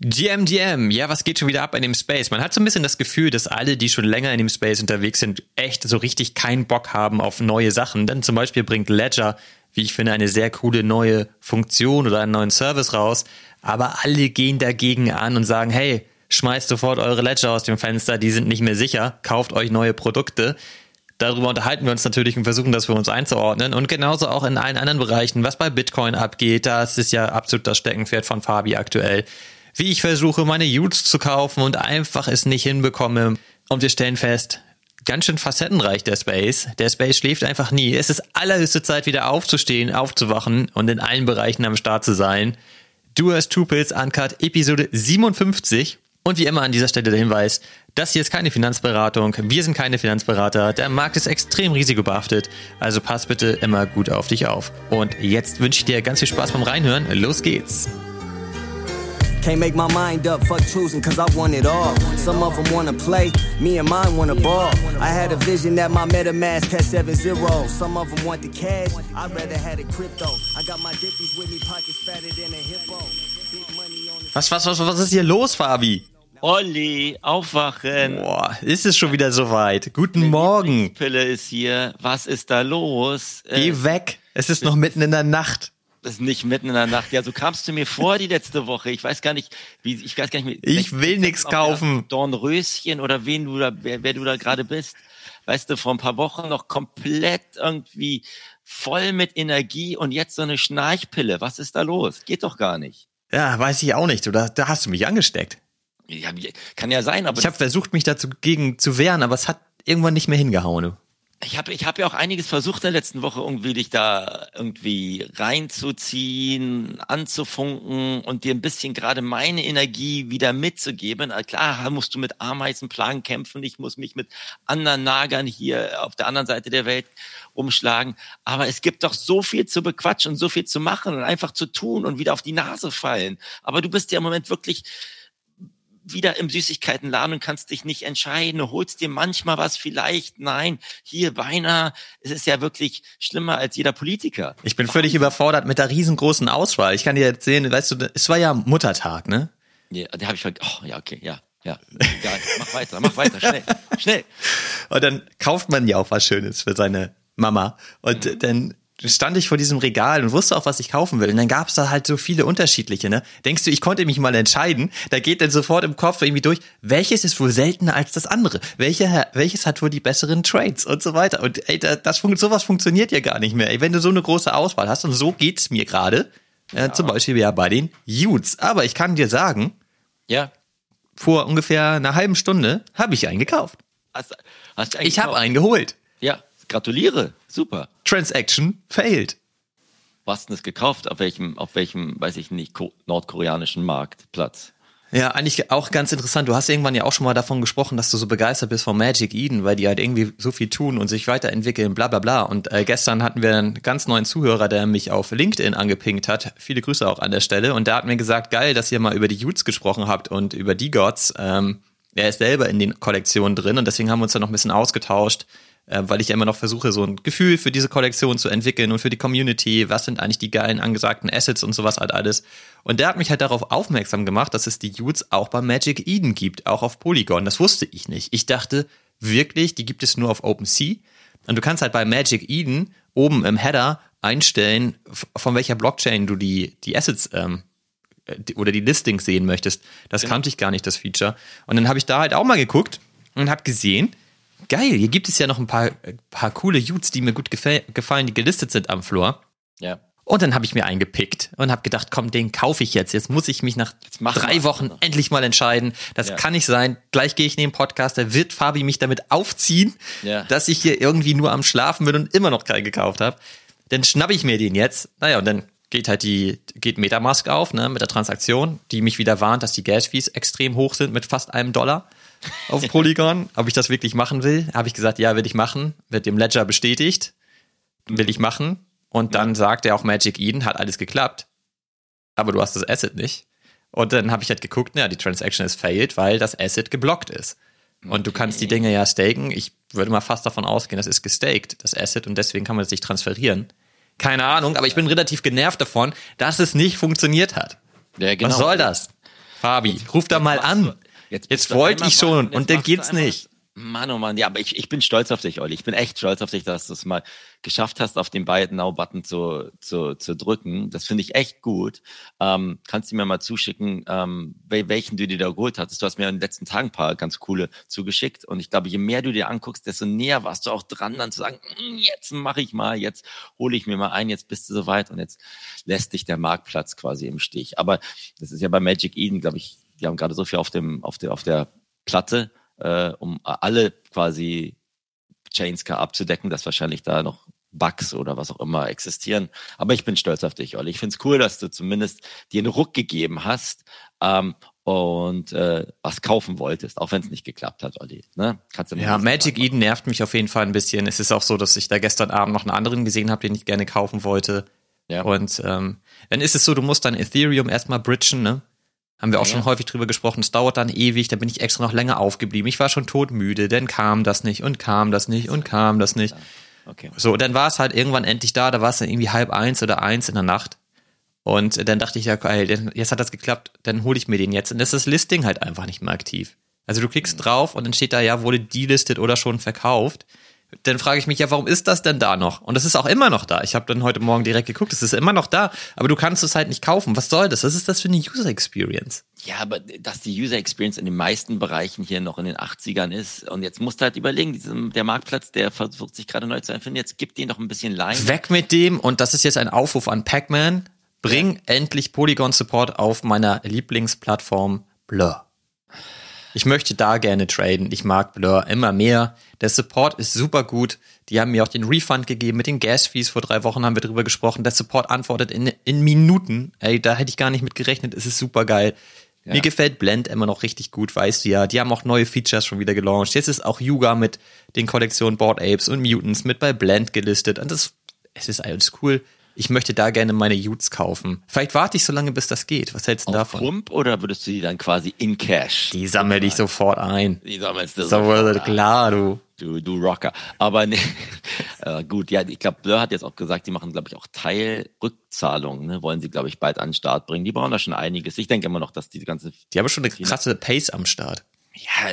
GMGM, ja, was geht schon wieder ab in dem Space? Man hat so ein bisschen das Gefühl, dass alle, die schon länger in dem Space unterwegs sind, echt so richtig keinen Bock haben auf neue Sachen. Denn zum Beispiel bringt Ledger, wie ich finde, eine sehr coole neue Funktion oder einen neuen Service raus. Aber alle gehen dagegen an und sagen, hey, schmeißt sofort eure Ledger aus dem Fenster, die sind nicht mehr sicher, kauft euch neue Produkte. Darüber unterhalten wir uns natürlich und versuchen das für uns einzuordnen. Und genauso auch in allen anderen Bereichen, was bei Bitcoin abgeht, das ist ja absolut das Steckenpferd von Fabi aktuell wie ich versuche, meine Utes zu kaufen und einfach es nicht hinbekomme. Und wir stellen fest, ganz schön facettenreich der Space. Der Space schläft einfach nie. Es ist allerhöchste Zeit, wieder aufzustehen, aufzuwachen und in allen Bereichen am Start zu sein. Du hast Tupils Uncut Episode 57. Und wie immer an dieser Stelle der Hinweis, das hier ist keine Finanzberatung, wir sind keine Finanzberater, der Markt ist extrem risikobehaftet, also pass bitte immer gut auf dich auf. Und jetzt wünsche ich dir ganz viel Spaß beim Reinhören, los geht's! Can't make my mind up, fuck choosing, cause I want it all. Some of them wanna play, me and mine wanna ball. I had a vision that my MetaMask had 7 0. Some of them want the cash, I'd rather had a crypto. I got my dippies with me, pockets fatter than a hippo. Was, was, was, was ist hier los, Fabi? Olli, aufwachen. Boah, ist es schon wieder soweit. Guten Die Morgen. Pille ist hier. Was ist da los? Geh äh, weg. Es ist noch mitten in der Nacht. Das ist nicht mitten in der Nacht. Ja, so kamst du mir vor die letzte Woche. Ich weiß gar nicht, wie, ich weiß gar nicht mehr. Ich will nichts kaufen. Dornröschen oder wen du da, wer, wer du da gerade bist. Weißt du, vor ein paar Wochen noch komplett irgendwie voll mit Energie und jetzt so eine Schnarchpille. Was ist da los? Geht doch gar nicht. Ja, weiß ich auch nicht. Du, da, da hast du mich angesteckt. Ja, kann ja sein, aber. Ich habe versucht, mich dazu gegen zu wehren, aber es hat irgendwann nicht mehr hingehauen. Du. Ich habe ich hab ja auch einiges versucht in der letzten Woche irgendwie dich da irgendwie reinzuziehen, anzufunken und dir ein bisschen gerade meine Energie wieder mitzugeben. Klar musst du mit Ameisenplagen kämpfen, ich muss mich mit anderen Nagern hier auf der anderen Seite der Welt umschlagen. Aber es gibt doch so viel zu bequatschen und so viel zu machen und einfach zu tun und wieder auf die Nase fallen. Aber du bist ja im Moment wirklich wieder im Süßigkeitenladen und kannst dich nicht entscheiden. Du holst dir manchmal was, vielleicht, nein, hier beinahe. Es ist ja wirklich schlimmer als jeder Politiker. Ich bin völlig überfordert mit der riesengroßen Auswahl. Ich kann dir erzählen, weißt du, es war ja Muttertag, ne? Ja, der habe ich oh, ja, okay, ja. Ja, egal. mach weiter, mach weiter, schnell, schnell. Und dann kauft man ja auch was Schönes für seine Mama. Und mhm. dann stand ich vor diesem Regal und wusste auch, was ich kaufen will. Und dann gab es da halt so viele unterschiedliche, ne? Denkst du, ich konnte mich mal entscheiden? Da geht dann sofort im Kopf irgendwie durch, welches ist wohl seltener als das andere? Welche, welches hat wohl die besseren Trades und so weiter? Und ey, das, das sowas funktioniert ja gar nicht mehr. Ey, wenn du so eine große Auswahl hast, und so geht's mir gerade, äh, ja. zum Beispiel ja bei den Utes. Aber ich kann dir sagen, ja. vor ungefähr einer halben Stunde habe ich einen gekauft. Hast, hast einen ich habe einen geholt. Ja, gratuliere. Super. Transaction failed. Was denn das gekauft? Auf welchem, auf welchem, weiß ich nicht, nordkoreanischen Marktplatz? Ja, eigentlich auch ganz interessant. Du hast irgendwann ja auch schon mal davon gesprochen, dass du so begeistert bist von Magic Eden, weil die halt irgendwie so viel tun und sich weiterentwickeln, bla bla bla. Und äh, gestern hatten wir einen ganz neuen Zuhörer, der mich auf LinkedIn angepinkt hat. Viele Grüße auch an der Stelle. Und der hat mir gesagt, geil, dass ihr mal über die Utes gesprochen habt und über die Gods. Ähm, er ist selber in den Kollektionen drin und deswegen haben wir uns da noch ein bisschen ausgetauscht äh, weil ich ja immer noch versuche, so ein Gefühl für diese Kollektion zu entwickeln und für die Community. Was sind eigentlich die geilen angesagten Assets und sowas halt alles. Und der hat mich halt darauf aufmerksam gemacht, dass es die Utes auch bei Magic Eden gibt, auch auf Polygon. Das wusste ich nicht. Ich dachte wirklich, die gibt es nur auf OpenSea. Und du kannst halt bei Magic Eden oben im Header einstellen, von welcher Blockchain du die, die Assets ähm, äh, oder die Listings sehen möchtest. Das genau. kannte ich gar nicht, das Feature. Und dann habe ich da halt auch mal geguckt und habe gesehen, geil, hier gibt es ja noch ein paar, paar coole Utes, die mir gut gefallen, die gelistet sind am Floor. Ja. Und dann habe ich mir einen gepickt und habe gedacht, komm, den kaufe ich jetzt. Jetzt muss ich mich nach drei Wochen endlich mal entscheiden. Das ja. kann nicht sein. Gleich gehe ich in den Podcast, da wird Fabi mich damit aufziehen, ja. dass ich hier irgendwie nur am Schlafen bin und immer noch keinen gekauft habe. Dann schnappe ich mir den jetzt. Naja, und dann geht halt die, geht Metamask auf, ne, mit der Transaktion, die mich wieder warnt, dass die Gas-Fees extrem hoch sind mit fast einem Dollar auf Polygon, ob ich das wirklich machen will. Habe ich gesagt, ja, will ich machen. Wird dem Ledger bestätigt. Will ich machen. Und dann ja. sagt er auch Magic Eden, hat alles geklappt. Aber du hast das Asset nicht. Und dann habe ich halt geguckt, ja, die Transaction ist failed, weil das Asset geblockt ist. Und okay. du kannst die Dinge ja staken. Ich würde mal fast davon ausgehen, das ist gestaked, das Asset, und deswegen kann man es nicht transferieren. Keine Ahnung, aber ich bin relativ genervt davon, dass es nicht funktioniert hat. Ja, genau. Was soll das? Fabi, ruf da mal an. Jetzt, jetzt wollte ich schon und dann geht's nicht. Mann, oh Mann, ja, aber ich, ich bin stolz auf dich, Olli. Ich bin echt stolz auf dich, dass du es mal geschafft hast, auf den beiden Now-Button zu, zu, zu drücken. Das finde ich echt gut. Ähm, kannst du mir mal zuschicken, ähm, welchen du dir da geholt hattest? Du hast mir in den letzten Tagen ein paar ganz coole zugeschickt. Und ich glaube, je mehr du dir anguckst, desto näher warst du auch dran, dann zu sagen, hm, jetzt mache ich mal, jetzt hole ich mir mal ein, jetzt bist du soweit und jetzt lässt dich der Marktplatz quasi im Stich. Aber das ist ja bei Magic Eden, glaube ich, die haben gerade so viel auf dem, auf der, auf der Platte äh, um alle quasi Chainscar abzudecken, dass wahrscheinlich da noch Bugs oder was auch immer existieren. Aber ich bin stolz auf dich, Olli. Ich finde es cool, dass du zumindest dir einen Ruck gegeben hast ähm, und äh, was kaufen wolltest, auch wenn es nicht geklappt hat, Olli. Ne? Kannst du ja, Magic Eden nervt mich auf jeden Fall ein bisschen. Es ist auch so, dass ich da gestern Abend noch einen anderen gesehen habe, den ich gerne kaufen wollte. Ja. Und ähm, dann ist es so, du musst dann Ethereum erstmal bridgen, ne? Haben wir auch ja. schon häufig drüber gesprochen. Es dauert dann ewig, da bin ich extra noch länger aufgeblieben. Ich war schon todmüde, dann kam das nicht und kam das nicht und kam das nicht. Okay. So, dann war es halt irgendwann endlich da, da war es dann irgendwie halb eins oder eins in der Nacht. Und dann dachte ich ja, geil, jetzt hat das geklappt, dann hole ich mir den jetzt. Und das ist das Listing halt einfach nicht mehr aktiv. Also du klickst mhm. drauf und dann steht da ja, wurde delistet oder schon verkauft dann frage ich mich ja, warum ist das denn da noch? Und das ist auch immer noch da. Ich habe dann heute Morgen direkt geguckt, es ist immer noch da, aber du kannst es halt nicht kaufen. Was soll das? Was ist das für eine User Experience? Ja, aber dass die User Experience in den meisten Bereichen hier noch in den 80ern ist und jetzt musst du halt überlegen, diesem, der Marktplatz, der versucht sich gerade neu zu erfinden, jetzt gibt den doch ein bisschen Line. Weg mit dem und das ist jetzt ein Aufruf an Pac-Man. Bring ja. endlich Polygon Support auf meiner Lieblingsplattform Blur. Ich möchte da gerne traden. Ich mag Blur immer mehr. Der Support ist super gut. Die haben mir auch den Refund gegeben mit den Gas-Fees. Vor drei Wochen haben wir drüber gesprochen. Der Support antwortet in, in Minuten. Ey, da hätte ich gar nicht mit gerechnet. Es ist super geil. Ja. Mir gefällt Blend immer noch richtig gut, weißt du ja. Die haben auch neue Features schon wieder gelauncht. Jetzt ist auch Yuga mit den Kollektionen Board Apes und Mutants mit bei Blend gelistet. Und das, es ist alles cool ich möchte da gerne meine Utes kaufen. Vielleicht warte ich so lange, bis das geht. Was hältst du davon? Pump oder würdest du die dann quasi in Cash? Die sammle ich sofort ein. Die sammelst du so sofort klar, du. Du, du Rocker. Aber nee, äh, gut, ja, ich glaube, Blur hat jetzt auch gesagt, die machen, glaube ich, auch Teilrückzahlungen, ne? wollen sie, glaube ich, bald an den Start bringen. Die brauchen da schon einiges. Ich denke immer noch, dass die ganze... Die haben schon eine krasse Pace am Start. Ja,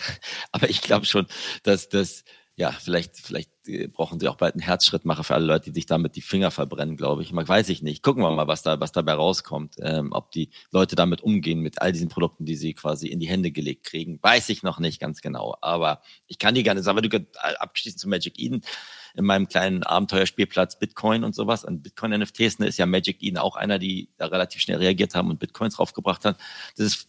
aber ich glaube schon, dass das ja, vielleicht, vielleicht brauchen sie auch bald einen Herzschrittmacher für alle Leute, die sich damit die Finger verbrennen, glaube ich. Man weiß ich nicht. Gucken wir mal, was da, was dabei rauskommt. Ähm, ob die Leute damit umgehen mit all diesen Produkten, die sie quasi in die Hände gelegt kriegen, weiß ich noch nicht ganz genau. Aber ich kann die gerne sagen, du äh, abgeschließt zu Magic Eden in meinem kleinen Abenteuerspielplatz Bitcoin und sowas an Bitcoin NFTs, ne, ist ja Magic Eden auch einer, die da relativ schnell reagiert haben und Bitcoins draufgebracht haben. Das ist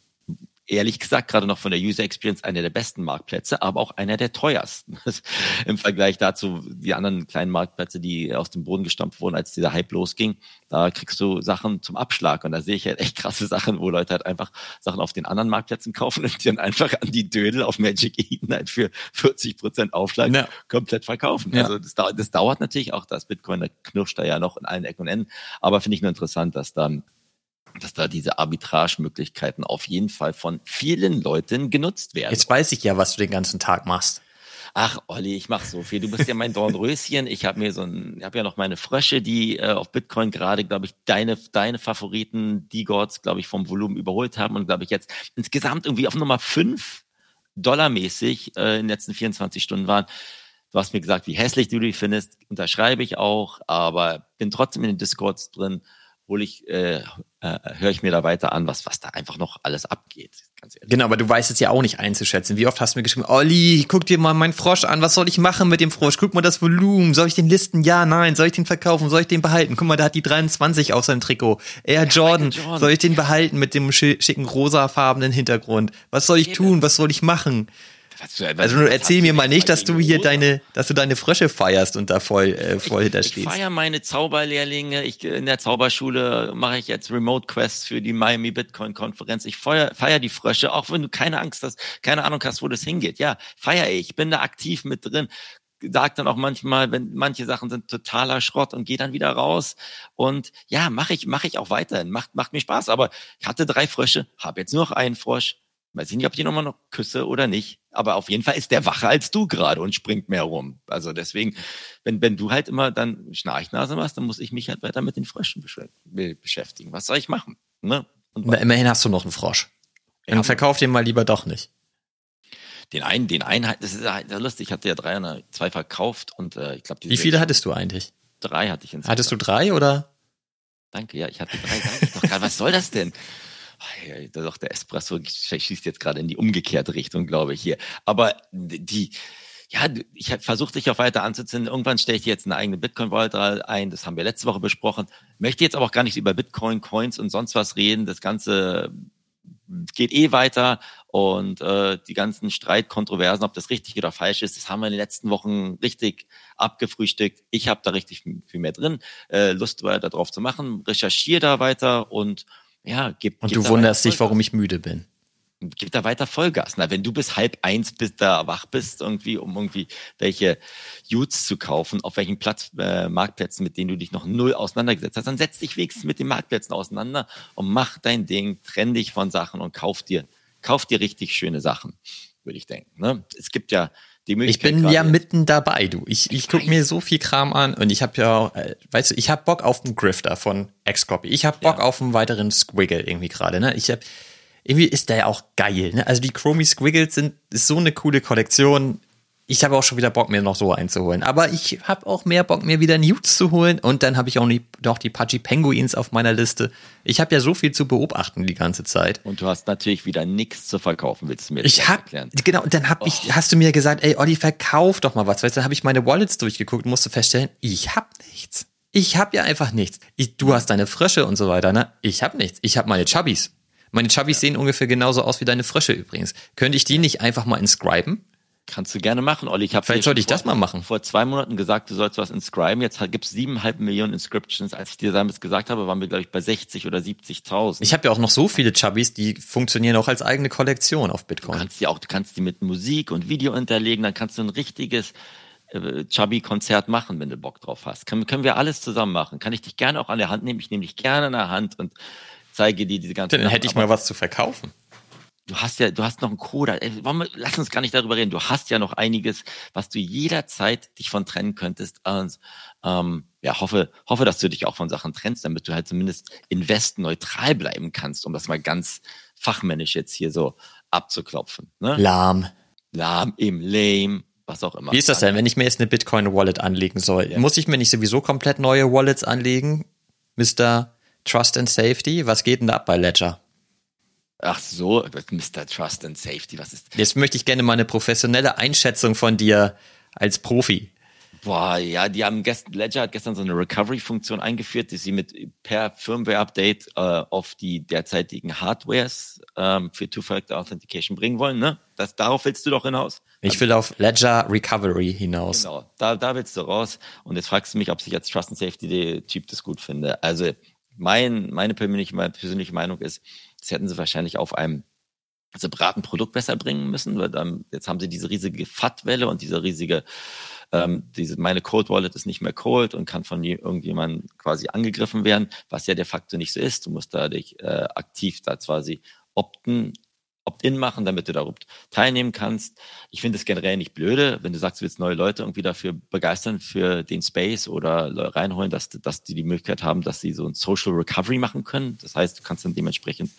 ehrlich gesagt gerade noch von der User Experience einer der besten Marktplätze, aber auch einer der teuersten im Vergleich dazu die anderen kleinen Marktplätze, die aus dem Boden gestampft wurden, als dieser Hype losging. Da kriegst du Sachen zum Abschlag und da sehe ich halt echt krasse Sachen, wo Leute halt einfach Sachen auf den anderen Marktplätzen kaufen und die dann einfach an die Dödel auf Magic Eden halt für 40 Prozent Aufschlag ja. komplett verkaufen. Ja. Also das, das dauert natürlich auch, das Bitcoin, da knirscht da ja noch in allen Ecken und Enden, aber finde ich nur interessant, dass dann dass da diese Arbitragemöglichkeiten auf jeden Fall von vielen Leuten genutzt werden. Jetzt weiß ich ja, was du den ganzen Tag machst. Ach, Olli, ich mach so viel. Du bist ja mein Dornröschen. Ich habe mir so ein, ich habe ja noch meine Frösche, die äh, auf Bitcoin gerade, glaube ich, deine deine Favoriten, die Gods, glaube ich, vom Volumen überholt haben und glaube ich jetzt insgesamt irgendwie auf Nummer fünf Dollarmäßig äh, in den letzten 24 Stunden waren. Du hast mir gesagt, wie hässlich du die findest, unterschreibe ich auch, aber bin trotzdem in den Discords drin hole ich, äh, äh, höre ich mir da weiter an, was, was da einfach noch alles abgeht. Genau, aber du weißt es ja auch nicht einzuschätzen. Wie oft hast du mir geschrieben, Olli, guck dir mal meinen Frosch an, was soll ich machen mit dem Frosch? Guck mal das Volumen, soll ich den listen? Ja, nein, soll ich den verkaufen? Soll ich den behalten? Guck mal, da hat die 23 auf seinem Trikot. Air Jordan, Jordan, soll ich den behalten mit dem schicken rosafarbenen Hintergrund? Was soll ich tun? Was soll ich machen? Was, was, also erzähl mir mal nicht, dass du hier deine, dass du deine Frösche feierst und da voll, äh, voll hinterstehst. Ich feiere meine Zauberlehrlinge. Ich, in der Zauberschule mache ich jetzt Remote Quests für die Miami Bitcoin Konferenz. Ich feier, feier die Frösche, auch wenn du keine Angst hast, keine Ahnung hast, wo das hingeht. Ja, feier ich. Bin da aktiv mit drin sag dann auch manchmal, wenn manche Sachen sind totaler Schrott und gehe dann wieder raus. Und ja, mache ich, mache ich auch weiterhin. Macht, macht mir Spaß. Aber ich hatte drei Frösche, habe jetzt nur noch einen Frosch. Weiß ich nicht, ob ich ihn nochmal noch küsse oder nicht. Aber auf jeden Fall ist der wacher als du gerade und springt mehr rum. Also deswegen, wenn, wenn du halt immer dann Schnarchnase machst, dann muss ich mich halt weiter mit den Fröschen beschäftigen. Was soll ich machen? Ne? Und immerhin hast du noch einen Frosch. Dann verkauf den mal lieber doch nicht. Den einen, den einen, das ist ja lustig, ich hatte ja drei oder zwei verkauft und äh, ich glaube, Wie viele hattest du eigentlich? Drei hatte ich insgesamt. Hattest du drei oder? Danke, ja, ich hatte drei, ich doch gerade. Was soll das denn? Doch, der Espresso schießt jetzt gerade in die umgekehrte Richtung, glaube ich, hier. Aber die, ja, ich versuche dich auch weiter anzuziehen. Irgendwann stelle ich dir jetzt eine eigene Bitcoin-Wallet ein. Das haben wir letzte Woche besprochen. Möchte jetzt aber auch gar nicht über Bitcoin, Coins und sonst was reden. Das Ganze geht eh weiter und äh, die ganzen Streitkontroversen, ob das richtig oder falsch ist, das haben wir in den letzten Wochen richtig abgefrühstückt. Ich habe da richtig viel mehr drin, äh, Lust weiter drauf zu machen, recherchiere da weiter und ja, gib. Und gib du wunderst dich, warum ich müde bin gib da weiter Vollgas. Na, wenn du bis halb eins bis da wach bist, irgendwie, um irgendwie welche Utes zu kaufen, auf welchen Platz, äh, Marktplätzen, mit denen du dich noch null auseinandergesetzt hast, dann setz dich wenigstens mit den Marktplätzen auseinander und mach dein Ding, trenn dich von Sachen und kauf dir, kauf dir richtig schöne Sachen, würde ich denken. Ne? Es gibt ja. Ich bin ja jetzt. mitten dabei, du. Ich, ich, ich gucke mir so viel Kram an und ich habe ja, äh, weißt du, ich habe Bock auf einen Grifter von Xcopy. Ich habe Bock ja. auf einen weiteren Squiggle irgendwie gerade. Ne? Ich habe irgendwie ist der ja auch geil. Ne? Also die Chromie Squiggles sind ist so eine coole Kollektion. Ich habe auch schon wieder Bock, mir noch so einzuholen. Aber ich habe auch mehr Bock, mir wieder Newts zu holen. Und dann habe ich auch noch die Pudgy Penguins auf meiner Liste. Ich habe ja so viel zu beobachten die ganze Zeit. Und du hast natürlich wieder nichts zu verkaufen, willst du mir ich hab, erklären? Genau, und dann hab oh. ich, hast du mir gesagt, ey Olli, verkauf doch mal was. Weißt du, dann habe ich meine Wallets durchgeguckt und musste feststellen, ich habe nichts. Ich habe ja einfach nichts. Ich, du hast deine Frösche und so weiter, ne? Ich habe nichts. Ich habe meine Chubbies. Meine Chubbies sehen ungefähr genauso aus wie deine Frösche übrigens. Könnte ich die nicht einfach mal inscriben? Kannst du gerne machen, Olli. Ich hab Vielleicht sollte ich vor, das mal machen. Vor zwei Monaten gesagt, du sollst was inscriben. Jetzt gibt es siebeneinhalb Millionen Inscriptions. Als ich dir damals gesagt habe, waren wir, glaube ich, bei 60 oder 70.000. Ich habe ja auch noch so viele Chubbies, die funktionieren auch als eigene Kollektion auf Bitcoin. Du kannst die auch, du kannst die mit Musik und Video hinterlegen, dann kannst du ein richtiges äh, Chubby-Konzert machen, wenn du Bock drauf hast. Können, können wir alles zusammen machen. Kann ich dich gerne auch an der Hand nehmen. Ich nehme dich gerne an der Hand und zeige dir diese ganze. Dann hätte ich mal was zu verkaufen. Du hast ja, du hast noch einen Coder. Lass uns gar nicht darüber reden. Du hast ja noch einiges, was du jederzeit dich von trennen könntest. Und, ähm, ja, hoffe, hoffe, dass du dich auch von Sachen trennst, damit du halt zumindest investneutral bleiben kannst, um das mal ganz fachmännisch jetzt hier so abzuklopfen. Ne? Lahm. Lahm, eben lame, was auch immer. Wie ist das denn, wenn ich mir jetzt eine Bitcoin-Wallet anlegen soll? Ja. Muss ich mir nicht sowieso komplett neue Wallets anlegen, Mr. Trust and Safety. Was geht denn da ab bei Ledger? Ach so, Mr. Trust and Safety, was ist? Jetzt möchte ich gerne mal eine professionelle Einschätzung von dir als Profi. Boah, ja, die haben gestern, Ledger hat gestern so eine Recovery-Funktion eingeführt, die sie mit per Firmware-Update äh, auf die derzeitigen Hardwares ähm, für Two-Factor Authentication bringen wollen, ne? Das, darauf willst du doch hinaus? Ich will auf Ledger Recovery hinaus. Genau, da, da willst du raus. Und jetzt fragst du mich, ob ich als Trust and Safety-Typ das gut finde. Also mein, meine persönliche, meine persönliche Meinung ist, das hätten sie wahrscheinlich auf einem separaten Produkt besser bringen müssen, weil dann, jetzt haben sie diese riesige FAT-Welle und diese riesige, ähm, diese, meine Cold Wallet ist nicht mehr cold und kann von irgendjemandem quasi angegriffen werden, was ja de facto nicht so ist. Du musst da dich äh, aktiv da quasi opten Opt-in machen, damit du da teilnehmen kannst. Ich finde es generell nicht blöde, wenn du sagst, du willst neue Leute irgendwie dafür begeistern für den Space oder reinholen, dass, dass die die Möglichkeit haben, dass sie so ein Social Recovery machen können. Das heißt, du kannst dann dementsprechend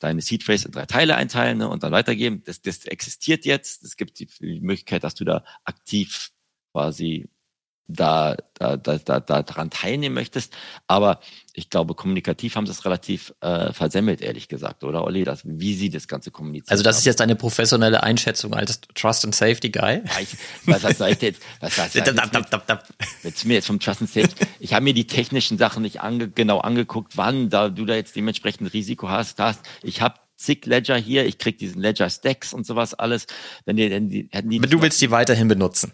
deine Seed Phrase in drei Teile einteilen ne, und dann weitergeben. Das, das existiert jetzt. Es gibt die, die Möglichkeit, dass du da aktiv quasi da, da, da, da, da daran teilnehmen möchtest. Aber ich glaube, kommunikativ haben sie es relativ äh, versemmelt, ehrlich gesagt, oder Olli? Das, wie sie das Ganze kommunizieren. Also das haben. ist jetzt eine professionelle Einschätzung als Trust and Safety Guy. Ich, was, was soll ich jetzt? Was, was, was, jetzt mir jetzt vom Trust and Safety. Ich habe mir die technischen Sachen nicht ange, genau angeguckt, wann da du da jetzt dementsprechend Risiko hast. hast. Ich habe zig Ledger hier, ich krieg diesen Ledger Stacks und sowas alles. Wenn die, wenn die, hätten die Aber du willst die weiterhin benutzen.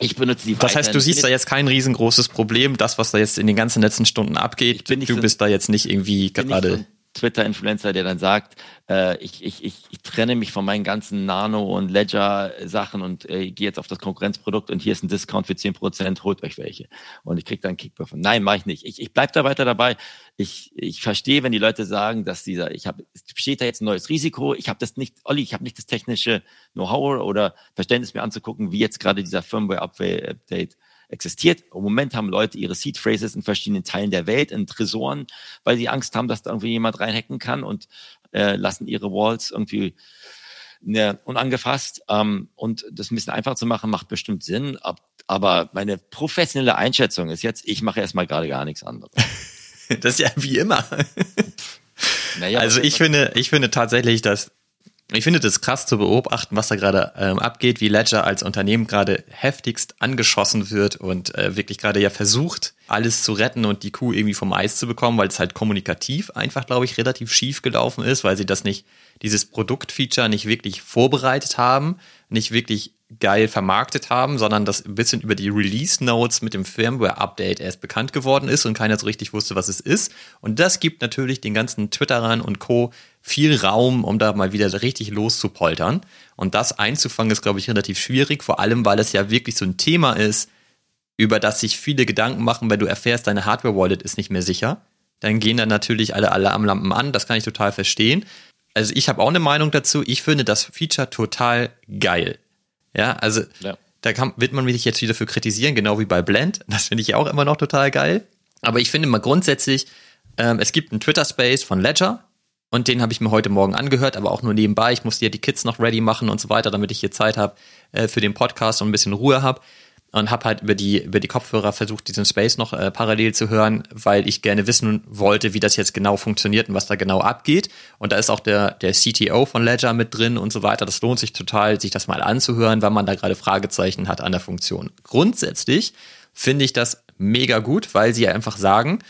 Ich benutze die Das heißt, du siehst da jetzt kein riesengroßes Problem, das, was da jetzt in den ganzen letzten Stunden abgeht. du so, bist da jetzt nicht irgendwie gerade. Twitter-Influencer, der dann sagt, äh, ich, ich, ich, ich trenne mich von meinen ganzen Nano- und Ledger-Sachen und äh, gehe jetzt auf das Konkurrenzprodukt und hier ist ein Discount für zehn Prozent, holt euch welche. Und ich krieg dann Kickback von. Nein, mache ich nicht. Ich, ich bleib da weiter dabei. Ich, ich verstehe, wenn die Leute sagen, dass dieser, ich habe, es besteht da jetzt ein neues Risiko. Ich habe das nicht, Olli, ich habe nicht das technische Know-how oder Verständnis mir anzugucken, wie jetzt gerade dieser Firmware-Update existiert. Im Moment haben Leute ihre Seed Phrases in verschiedenen Teilen der Welt, in Tresoren, weil sie Angst haben, dass da irgendwie jemand reinhacken kann und äh, lassen ihre Walls irgendwie ne, unangefasst. Ähm, und das ein bisschen einfach zu machen, macht bestimmt Sinn. Ab, aber meine professionelle Einschätzung ist jetzt, ich mache erstmal gerade gar nichts anderes. das ist ja wie immer. Naja, also ich finde, ich finde tatsächlich, dass ich finde das krass zu beobachten, was da gerade ähm, abgeht, wie Ledger als Unternehmen gerade heftigst angeschossen wird und äh, wirklich gerade ja versucht, alles zu retten und die Kuh irgendwie vom Eis zu bekommen, weil es halt kommunikativ einfach, glaube ich, relativ schief gelaufen ist, weil sie das nicht, dieses Produktfeature nicht wirklich vorbereitet haben, nicht wirklich geil vermarktet haben, sondern das ein bisschen über die Release Notes mit dem Firmware-Update erst bekannt geworden ist und keiner so richtig wusste, was es ist. Und das gibt natürlich den ganzen Twitterern und Co. viel Raum, um da mal wieder richtig loszupoltern. Und das einzufangen ist, glaube ich, relativ schwierig, vor allem, weil es ja wirklich so ein Thema ist, über das sich viele Gedanken machen, wenn du erfährst, deine Hardware-Wallet ist nicht mehr sicher. Dann gehen dann natürlich alle Alarmlampen an, das kann ich total verstehen. Also ich habe auch eine Meinung dazu. Ich finde das Feature total geil. Ja, also ja. da kann, wird man mich jetzt wieder für kritisieren, genau wie bei Blend. Das finde ich ja auch immer noch total geil. Aber ich finde mal grundsätzlich, ähm, es gibt einen Twitter-Space von Ledger und den habe ich mir heute Morgen angehört, aber auch nur nebenbei. Ich musste ja die Kids noch ready machen und so weiter, damit ich hier Zeit habe äh, für den Podcast und ein bisschen Ruhe habe und habe halt über die über die Kopfhörer versucht, diesen Space noch äh, parallel zu hören, weil ich gerne wissen wollte, wie das jetzt genau funktioniert und was da genau abgeht. Und da ist auch der der CTO von Ledger mit drin und so weiter. Das lohnt sich total, sich das mal anzuhören, weil man da gerade Fragezeichen hat an der Funktion. Grundsätzlich finde ich das mega gut, weil sie einfach sagen,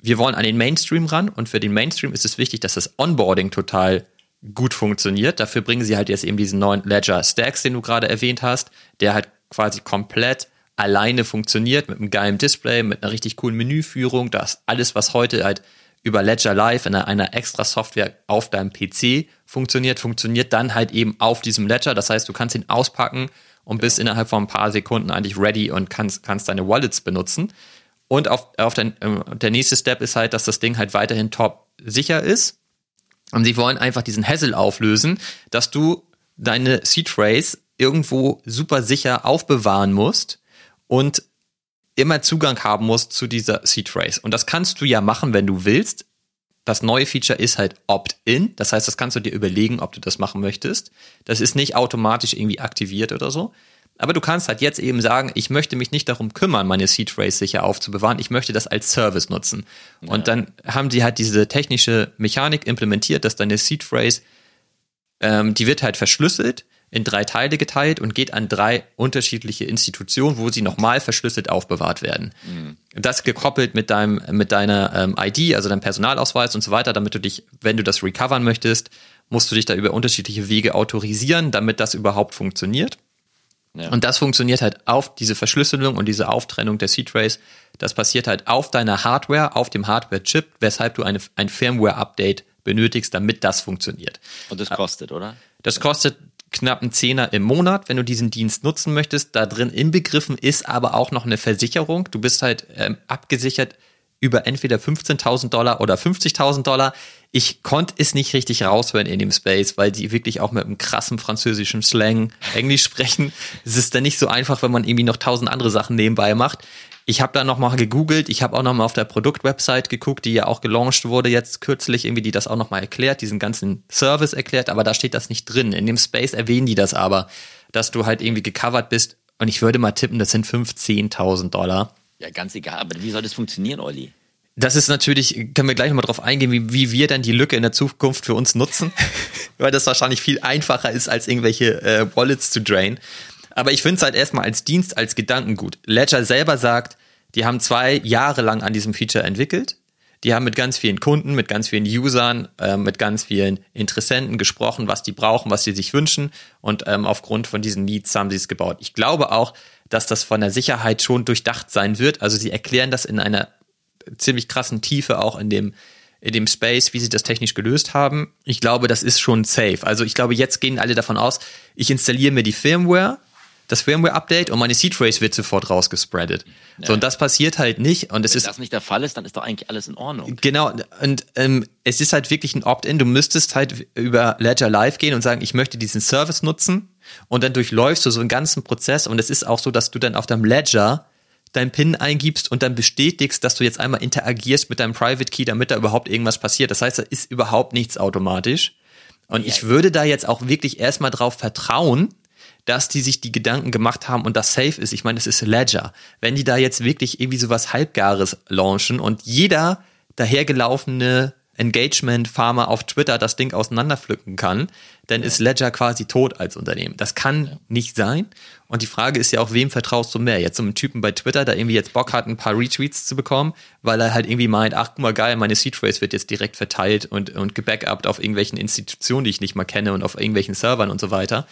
wir wollen an den Mainstream ran und für den Mainstream ist es wichtig, dass das Onboarding total gut funktioniert. Dafür bringen sie halt jetzt eben diesen neuen Ledger Stacks, den du gerade erwähnt hast, der halt quasi komplett alleine funktioniert mit einem geilen Display, mit einer richtig coolen Menüführung. Das alles, was heute halt über Ledger Live in einer, extra Software auf deinem PC funktioniert, funktioniert dann halt eben auf diesem Ledger. Das heißt, du kannst ihn auspacken und bist innerhalb von ein paar Sekunden eigentlich ready und kannst, kannst deine Wallets benutzen. Und auf, auf den, äh, der nächste Step ist halt, dass das Ding halt weiterhin top sicher ist. Und sie wollen einfach diesen Hassel auflösen, dass du deine Seed Phrase irgendwo super sicher aufbewahren musst und immer Zugang haben musst zu dieser Seed Phrase. Und das kannst du ja machen, wenn du willst. Das neue Feature ist halt Opt-in. Das heißt, das kannst du dir überlegen, ob du das machen möchtest. Das ist nicht automatisch irgendwie aktiviert oder so. Aber du kannst halt jetzt eben sagen, ich möchte mich nicht darum kümmern, meine Seed Phrase sicher aufzubewahren. Ich möchte das als Service nutzen. Ja. Und dann haben sie halt diese technische Mechanik implementiert, dass deine Seed Phrase, ähm, die wird halt verschlüsselt in drei Teile geteilt und geht an drei unterschiedliche Institutionen, wo sie nochmal verschlüsselt aufbewahrt werden. Mhm. Das gekoppelt mit deinem, mit deiner ähm, ID, also deinem Personalausweis und so weiter, damit du dich, wenn du das recovern möchtest, musst du dich da über unterschiedliche Wege autorisieren, damit das überhaupt funktioniert. Ja. Und das funktioniert halt auf diese Verschlüsselung und diese Auftrennung der C-Trace. Das passiert halt auf deiner Hardware, auf dem Hardware-Chip, weshalb du eine, ein Firmware-Update benötigst, damit das funktioniert. Und das kostet, oder? Das kostet knapp einen Zehner im Monat, wenn du diesen Dienst nutzen möchtest. Da drin inbegriffen ist aber auch noch eine Versicherung. Du bist halt ähm, abgesichert über entweder 15.000 Dollar oder 50.000 Dollar. Ich konnte es nicht richtig raushören in dem Space, weil die wirklich auch mit einem krassen französischen Slang Englisch sprechen. Es ist dann nicht so einfach, wenn man irgendwie noch tausend andere Sachen nebenbei macht. Ich habe da nochmal gegoogelt, ich habe auch nochmal auf der Produktwebsite geguckt, die ja auch gelauncht wurde jetzt kürzlich, irgendwie die das auch nochmal erklärt, diesen ganzen Service erklärt, aber da steht das nicht drin. In dem Space erwähnen die das aber, dass du halt irgendwie gecovert bist und ich würde mal tippen, das sind 15.000 Dollar. Ja, ganz egal, aber wie soll das funktionieren, Olli? Das ist natürlich, können wir gleich nochmal drauf eingehen, wie, wie wir dann die Lücke in der Zukunft für uns nutzen, weil das wahrscheinlich viel einfacher ist, als irgendwelche äh, Wallets zu drain. Aber ich finde es halt erstmal als Dienst, als Gedankengut. Ledger selber sagt, die haben zwei Jahre lang an diesem Feature entwickelt. Die haben mit ganz vielen Kunden, mit ganz vielen Usern, äh, mit ganz vielen Interessenten gesprochen, was die brauchen, was sie sich wünschen. Und ähm, aufgrund von diesen Needs haben sie es gebaut. Ich glaube auch, dass das von der Sicherheit schon durchdacht sein wird. Also sie erklären das in einer ziemlich krassen Tiefe auch in dem in dem Space, wie sie das technisch gelöst haben. Ich glaube, das ist schon safe. Also ich glaube, jetzt gehen alle davon aus, ich installiere mir die Firmware, das Firmware-Update und meine Seed Phrase wird sofort rausgespreadet. Ja. So, und das passiert halt nicht. Und es Wenn ist. das nicht der Fall ist, dann ist doch eigentlich alles in Ordnung. Genau. Und ähm, es ist halt wirklich ein Opt-in. Du müsstest halt über Ledger Live gehen und sagen, ich möchte diesen Service nutzen. Und dann durchläufst du so einen ganzen Prozess. Und es ist auch so, dass du dann auf deinem Ledger dein PIN eingibst und dann bestätigst, dass du jetzt einmal interagierst mit deinem Private Key, damit da überhaupt irgendwas passiert. Das heißt, da ist überhaupt nichts automatisch. Und ja. ich würde da jetzt auch wirklich erstmal drauf vertrauen, dass die sich die Gedanken gemacht haben und das safe ist. Ich meine, das ist Ledger. Wenn die da jetzt wirklich irgendwie sowas Halbgares launchen und jeder dahergelaufene Engagement-Farmer auf Twitter das Ding auseinanderpflücken kann, dann ja. ist Ledger quasi tot als Unternehmen. Das kann ja. nicht sein. Und die Frage ist ja auch, wem vertraust du mehr? Jetzt so einem Typen bei Twitter, der irgendwie jetzt Bock hat, ein paar Retweets zu bekommen, weil er halt irgendwie meint, ach guck mal geil, meine Seed Phrase wird jetzt direkt verteilt und, und gebackupt auf irgendwelchen Institutionen, die ich nicht mal kenne und auf irgendwelchen Servern und so weiter.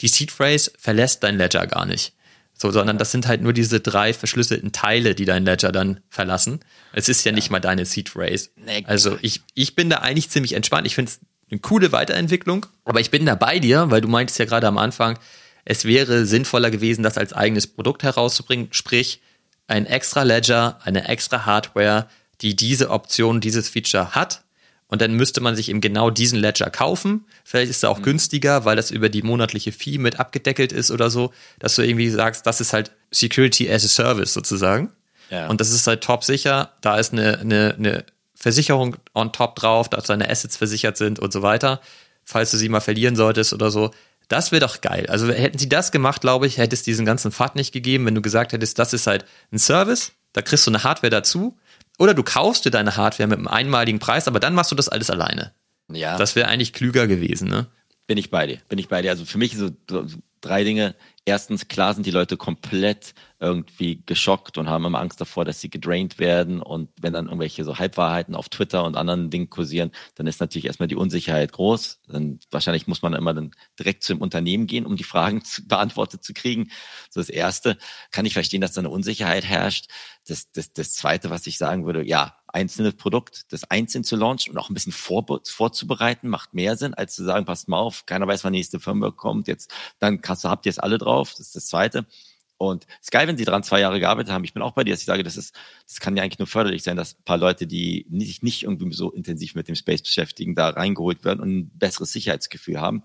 Die Seed Phrase verlässt dein Ledger gar nicht. So, sondern das sind halt nur diese drei verschlüsselten Teile, die dein Ledger dann verlassen. Es ist ja, ja. nicht mal deine Seed Phrase. Nee, also ich, ich bin da eigentlich ziemlich entspannt. Ich finde es eine coole Weiterentwicklung, aber ich bin da bei dir, weil du meintest ja gerade am Anfang, es wäre sinnvoller gewesen, das als eigenes Produkt herauszubringen, sprich ein extra Ledger, eine extra Hardware, die diese Option, dieses Feature hat und dann müsste man sich eben genau diesen Ledger kaufen. Vielleicht ist er auch mhm. günstiger, weil das über die monatliche Fee mit abgedeckelt ist oder so, dass du irgendwie sagst, das ist halt Security as a Service sozusagen. Ja. Und das ist halt top sicher. Da ist eine, eine, eine Versicherung on top drauf, dass deine Assets versichert sind und so weiter. Falls du sie mal verlieren solltest oder so. Das wäre doch geil. Also hätten sie das gemacht, glaube ich, hätte es diesen ganzen Pfad nicht gegeben, wenn du gesagt hättest, das ist halt ein Service, da kriegst du eine Hardware dazu oder du kaufst dir deine Hardware mit einem einmaligen Preis, aber dann machst du das alles alleine. Ja. Das wäre eigentlich klüger gewesen, ne? Bin ich bei dir, bin ich bei dir. Also für mich so, drei Dinge. Erstens, klar sind die Leute komplett irgendwie geschockt und haben immer Angst davor, dass sie gedraint werden. Und wenn dann irgendwelche so Halbwahrheiten auf Twitter und anderen Dingen kursieren, dann ist natürlich erstmal die Unsicherheit groß. Dann wahrscheinlich muss man immer dann direkt zu dem Unternehmen gehen, um die Fragen zu, beantwortet zu kriegen. So das Erste. Kann ich verstehen, dass da eine Unsicherheit herrscht. Das, das, das Zweite, was ich sagen würde, ja, einzelne Produkt, das einzeln zu launchen und auch ein bisschen vor, vorzubereiten, macht mehr Sinn, als zu sagen, passt mal auf, keiner weiß, wann die nächste Firma kommt, jetzt, dann kannst habt ihr es alle drauf, das ist das Zweite. Und es ist geil, wenn sie dran zwei Jahre gearbeitet haben. Ich bin auch bei dir, dass ich sage, das ist, das kann ja eigentlich nur förderlich sein, dass ein paar Leute, die sich nicht irgendwie so intensiv mit dem Space beschäftigen, da reingeholt werden und ein besseres Sicherheitsgefühl haben.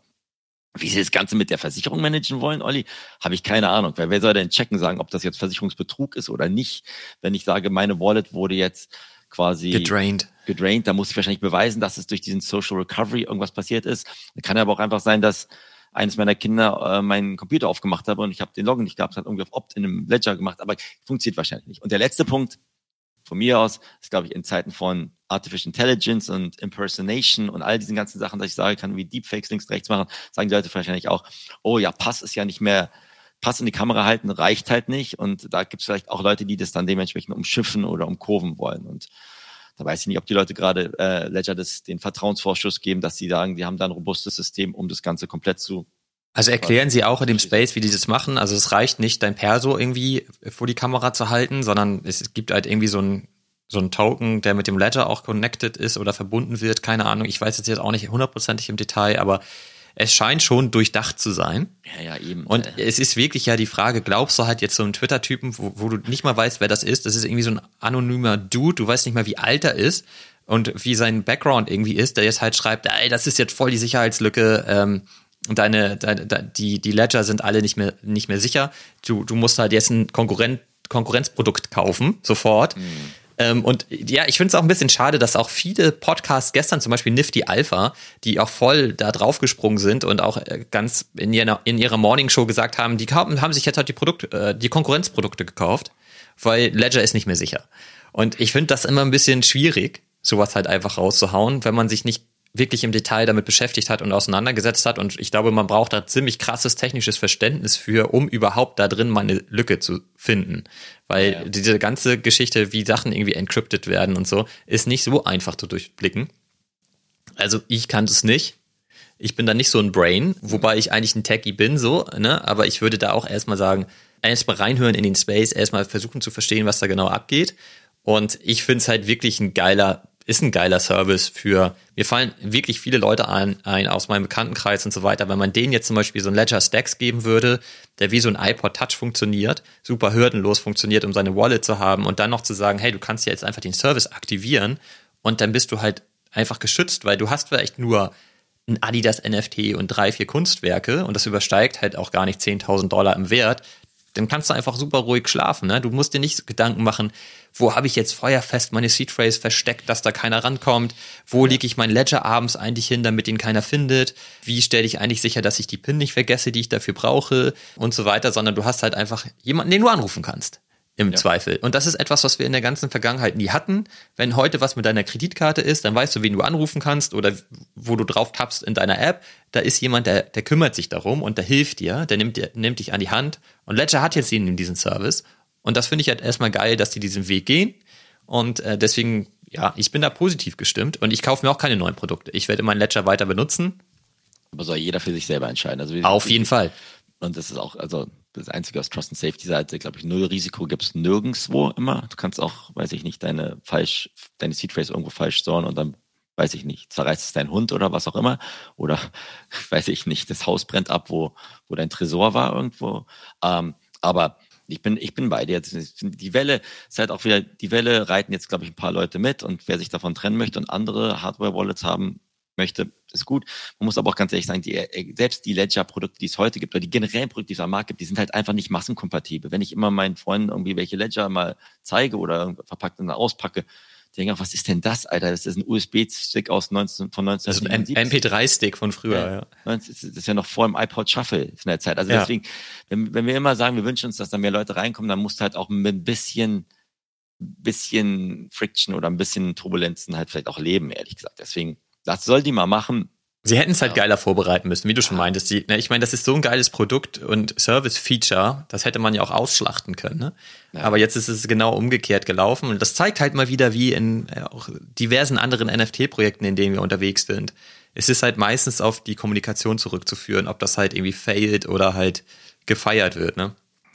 Wie sie das Ganze mit der Versicherung managen wollen, Olli, habe ich keine Ahnung. Weil wer soll denn checken sagen, ob das jetzt Versicherungsbetrug ist oder nicht? Wenn ich sage, meine Wallet wurde jetzt quasi gedrained. Gedrained, da muss ich wahrscheinlich beweisen, dass es durch diesen Social Recovery irgendwas passiert ist. Kann aber auch einfach sein, dass eines meiner Kinder äh, meinen Computer aufgemacht habe und ich habe den Login nicht gehabt, hat irgendwie auf Opt in einem Ledger gemacht, aber funktioniert wahrscheinlich nicht. Und der letzte Punkt von mir aus ist, glaube ich, in Zeiten von Artificial Intelligence und Impersonation und all diesen ganzen Sachen, dass ich sagen kann, wie Deepfakes links, rechts machen, sagen die Leute wahrscheinlich auch, oh ja, Pass ist ja nicht mehr Pass in die Kamera halten reicht halt nicht. Und da gibt es vielleicht auch Leute, die das dann dementsprechend umschiffen oder umkurven wollen. Und da weiß ich nicht, ob die Leute gerade äh, Ledger das, den Vertrauensvorschuss geben, dass sie sagen, die haben da ein robustes System, um das Ganze komplett zu. Also erklären Sie auch in dem Space, wie die das machen. Also es reicht nicht, dein Perso irgendwie vor die Kamera zu halten, sondern es gibt halt irgendwie so ein so ein Token, der mit dem Ledger auch connected ist oder verbunden wird. Keine Ahnung. Ich weiß jetzt auch nicht hundertprozentig im Detail, aber es scheint schon durchdacht zu sein. Ja, ja, eben. Und es ist wirklich ja die Frage, glaubst du halt jetzt so einen Twitter-Typen, wo, wo du nicht mal weißt, wer das ist? Das ist irgendwie so ein anonymer Dude, du weißt nicht mal, wie alt er ist und wie sein Background irgendwie ist, der jetzt halt schreibt, ey, das ist jetzt voll die Sicherheitslücke, ähm, deine, deine die, die Ledger sind alle nicht mehr, nicht mehr sicher. Du, du musst halt jetzt ein Konkurrent, Konkurrenzprodukt kaufen, sofort. Mhm. Ähm, und ja, ich finde es auch ein bisschen schade, dass auch viele Podcasts gestern, zum Beispiel Nifty Alpha, die auch voll da draufgesprungen sind und auch äh, ganz in ihrer, in ihrer Morning Show gesagt haben, die haben, haben sich jetzt halt die Produkte, äh, die Konkurrenzprodukte gekauft, weil Ledger ist nicht mehr sicher. Und ich finde das immer ein bisschen schwierig, sowas halt einfach rauszuhauen, wenn man sich nicht wirklich im Detail damit beschäftigt hat und auseinandergesetzt hat. Und ich glaube, man braucht da ziemlich krasses technisches Verständnis für, um überhaupt da drin mal eine Lücke zu finden. Weil ja. diese ganze Geschichte, wie Sachen irgendwie encrypted werden und so, ist nicht so einfach zu durchblicken. Also ich kann es nicht. Ich bin da nicht so ein Brain, wobei ich eigentlich ein Techie bin, so, ne? Aber ich würde da auch erstmal sagen, erstmal reinhören in den Space, erstmal versuchen zu verstehen, was da genau abgeht. Und ich finde es halt wirklich ein geiler ist ein geiler Service für, mir fallen wirklich viele Leute ein, ein aus meinem Bekanntenkreis und so weiter. Wenn man denen jetzt zum Beispiel so ein Ledger Stacks geben würde, der wie so ein iPod Touch funktioniert, super hürdenlos funktioniert, um seine Wallet zu haben und dann noch zu sagen, hey, du kannst ja jetzt einfach den Service aktivieren und dann bist du halt einfach geschützt, weil du hast vielleicht nur ein Adidas NFT und drei, vier Kunstwerke und das übersteigt halt auch gar nicht 10.000 Dollar im Wert dann kannst du einfach super ruhig schlafen. Ne? Du musst dir nicht Gedanken machen, wo habe ich jetzt feuerfest meine Seed Phrase versteckt, dass da keiner rankommt? Wo lege ich mein Ledger abends eigentlich hin, damit ihn keiner findet? Wie stelle ich eigentlich sicher, dass ich die PIN nicht vergesse, die ich dafür brauche? Und so weiter, sondern du hast halt einfach jemanden, den du anrufen kannst im ja. Zweifel. Und das ist etwas, was wir in der ganzen Vergangenheit nie hatten. Wenn heute was mit deiner Kreditkarte ist, dann weißt du, wen du anrufen kannst oder wo du drauf tappst in deiner App. Da ist jemand, der, der kümmert sich darum und der hilft dir, der nimmt, dir, nimmt dich an die Hand. Und Ledger hat jetzt ihnen diesen Service. Und das finde ich halt erstmal geil, dass die diesen Weg gehen. Und äh, deswegen, ja, ich bin da positiv gestimmt und ich kaufe mir auch keine neuen Produkte. Ich werde meinen Ledger weiter benutzen. Aber soll jeder für sich selber entscheiden. Also, Auf jeden Fall. Und das ist auch, also das Einzige aus Trust and Safety Seite, glaube ich, null Risiko gibt es nirgendwo immer. Du kannst auch, weiß ich nicht, deine falsch, deine Seed Phrase irgendwo falsch storen und dann, weiß ich nicht, zerreißt es dein Hund oder was auch immer. Oder, weiß ich nicht, das Haus brennt ab, wo, wo dein Tresor war irgendwo. Ähm, aber ich bin, ich bin bei dir. Die Welle ist halt auch wieder, die Welle reiten jetzt, glaube ich, ein paar Leute mit und wer sich davon trennen möchte und andere Hardware-Wallets haben möchte, ist gut. Man muss aber auch ganz ehrlich sagen, die, äh, selbst die Ledger-Produkte, die es heute gibt, oder die generellen Produkte, die es am Markt gibt, die sind halt einfach nicht massenkompatibel. Wenn ich immer meinen Freunden irgendwie welche Ledger mal zeige oder verpackt und auspacke, die denken, was ist denn das, Alter? Das ist ein USB-Stick aus 19, von 1977. Also ein MP3-Stick von früher, ja. ja. Das ist ja noch vor dem iPod Shuffle von der Zeit. Also ja. deswegen, wenn, wenn wir immer sagen, wir wünschen uns, dass da mehr Leute reinkommen, dann muss halt auch mit ein bisschen, bisschen Friction oder ein bisschen Turbulenzen halt vielleicht auch leben, ehrlich gesagt. Deswegen, das soll die mal machen. Sie hätten es halt ja. geiler vorbereiten müssen, wie du schon meintest. Die, ne, ich meine, das ist so ein geiles Produkt und Service-Feature, das hätte man ja auch ausschlachten können. Ne? Ja. Aber jetzt ist es genau umgekehrt gelaufen und das zeigt halt mal wieder, wie in äh, auch diversen anderen NFT-Projekten, in denen wir unterwegs sind. Es ist halt meistens auf die Kommunikation zurückzuführen, ob das halt irgendwie failt oder halt gefeiert wird. Ne?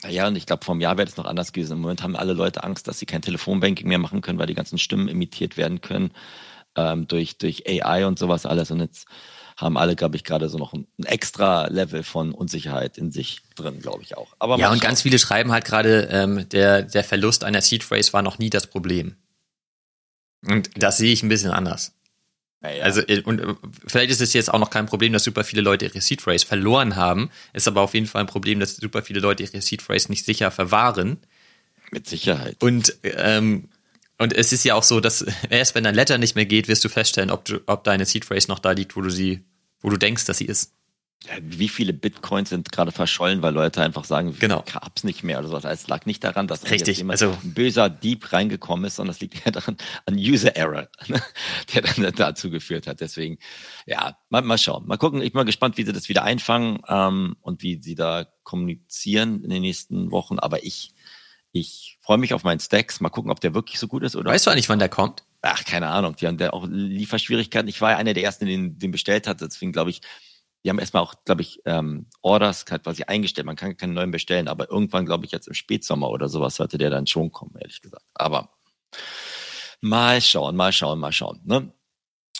Ja, und ich glaube, vor einem Jahr wäre das noch anders gewesen. Im Moment haben alle Leute Angst, dass sie kein Telefonbanking mehr machen können, weil die ganzen Stimmen imitiert werden können ähm, durch, durch AI und sowas alles. Und jetzt haben alle, glaube ich, gerade so noch ein, ein, extra Level von Unsicherheit in sich drin, glaube ich auch. Aber ja, und ganz viele schreiben halt gerade, ähm, der, der Verlust einer Seed Phrase war noch nie das Problem. Und das sehe ich ein bisschen anders. Ja, Also, äh, und äh, vielleicht ist es jetzt auch noch kein Problem, dass super viele Leute ihre Seed Phrase verloren haben. Ist aber auf jeden Fall ein Problem, dass super viele Leute ihre Seed Phrase nicht sicher verwahren. Mit Sicherheit. Und ähm, und es ist ja auch so, dass erst wenn dein Letter nicht mehr geht, wirst du feststellen, ob, du, ob deine Seed Phrase noch da liegt, wo du sie, wo du denkst, dass sie ist. Ja, wie viele Bitcoins sind gerade verschollen, weil Leute einfach sagen, genau. ich hab's nicht mehr oder sowas. Es lag nicht daran, dass Richtig, jemand also, ein böser Dieb reingekommen ist, sondern es liegt ja daran, an User Error, der dann dazu geführt hat. Deswegen, ja, mal, mal schauen. Mal gucken. Ich bin mal gespannt, wie sie das wieder einfangen ähm, und wie sie da kommunizieren in den nächsten Wochen. Aber ich ich freue mich auf meinen Stacks. Mal gucken, ob der wirklich so gut ist oder. Weißt du eigentlich, wann der kommt? Ach, keine Ahnung. Die haben da auch Lieferschwierigkeiten. Ich war ja einer der ersten, den, den bestellt hat. Deswegen glaube ich, die haben erstmal auch, glaube ich, ähm, Orders quasi eingestellt. Man kann keine neuen bestellen, aber irgendwann, glaube ich, jetzt im Spätsommer oder sowas sollte der dann schon kommen, ehrlich gesagt. Aber mal schauen, mal schauen, mal schauen. Ne?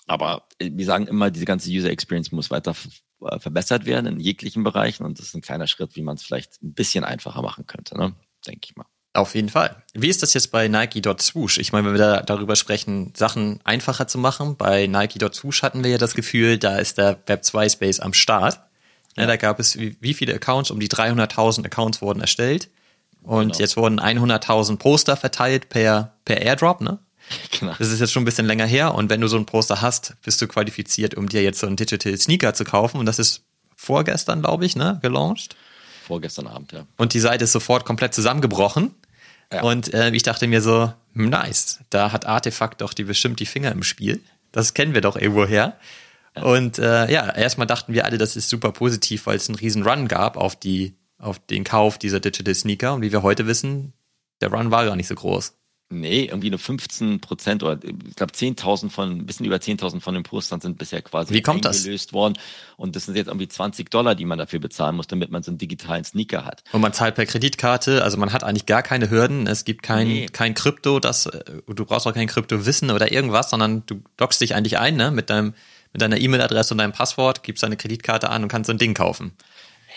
Aber äh, wir sagen immer, diese ganze User Experience muss weiter äh, verbessert werden in jeglichen Bereichen und das ist ein kleiner Schritt, wie man es vielleicht ein bisschen einfacher machen könnte, ne? denke ich mal. Auf jeden Fall. Wie ist das jetzt bei Nike.swoosh? Ich meine, wenn wir da darüber sprechen, Sachen einfacher zu machen, bei Nike.swoosh hatten wir ja das Gefühl, da ist der Web 2 Space am Start. Ja. da gab es wie, wie viele Accounts? Um die 300.000 Accounts wurden erstellt. Und genau. jetzt wurden 100.000 Poster verteilt per, per Airdrop, ne? Genau. Das ist jetzt schon ein bisschen länger her. Und wenn du so ein Poster hast, bist du qualifiziert, um dir jetzt so einen Digital Sneaker zu kaufen. Und das ist vorgestern, glaube ich, ne, gelauncht. Vorgestern Abend, ja. Und die Seite ist sofort komplett zusammengebrochen. Ja. Und äh, ich dachte mir so, hm, nice, da hat Artefakt doch die bestimmt die Finger im Spiel. Das kennen wir doch irgendwo her. Ja. Und äh, ja, erstmal dachten wir alle, das ist super positiv, weil es einen riesen Run gab auf die, auf den Kauf dieser Digital Sneaker. Und wie wir heute wissen, der Run war gar nicht so groß. Nee, irgendwie nur 15 Prozent oder ich glaube 10.000 von, ein bisschen über 10.000 von den Postern sind bisher quasi Wie kommt eingelöst das? worden. Und das sind jetzt irgendwie 20 Dollar, die man dafür bezahlen muss, damit man so einen digitalen Sneaker hat. Und man zahlt per Kreditkarte, also man hat eigentlich gar keine Hürden. Es gibt kein, nee. kein Krypto, das, äh, du brauchst auch kein Krypto-Wissen oder irgendwas, sondern du loggst dich eigentlich ein, ne, mit deinem, mit deiner E-Mail-Adresse und deinem Passwort, gibst deine Kreditkarte an und kannst so ein Ding kaufen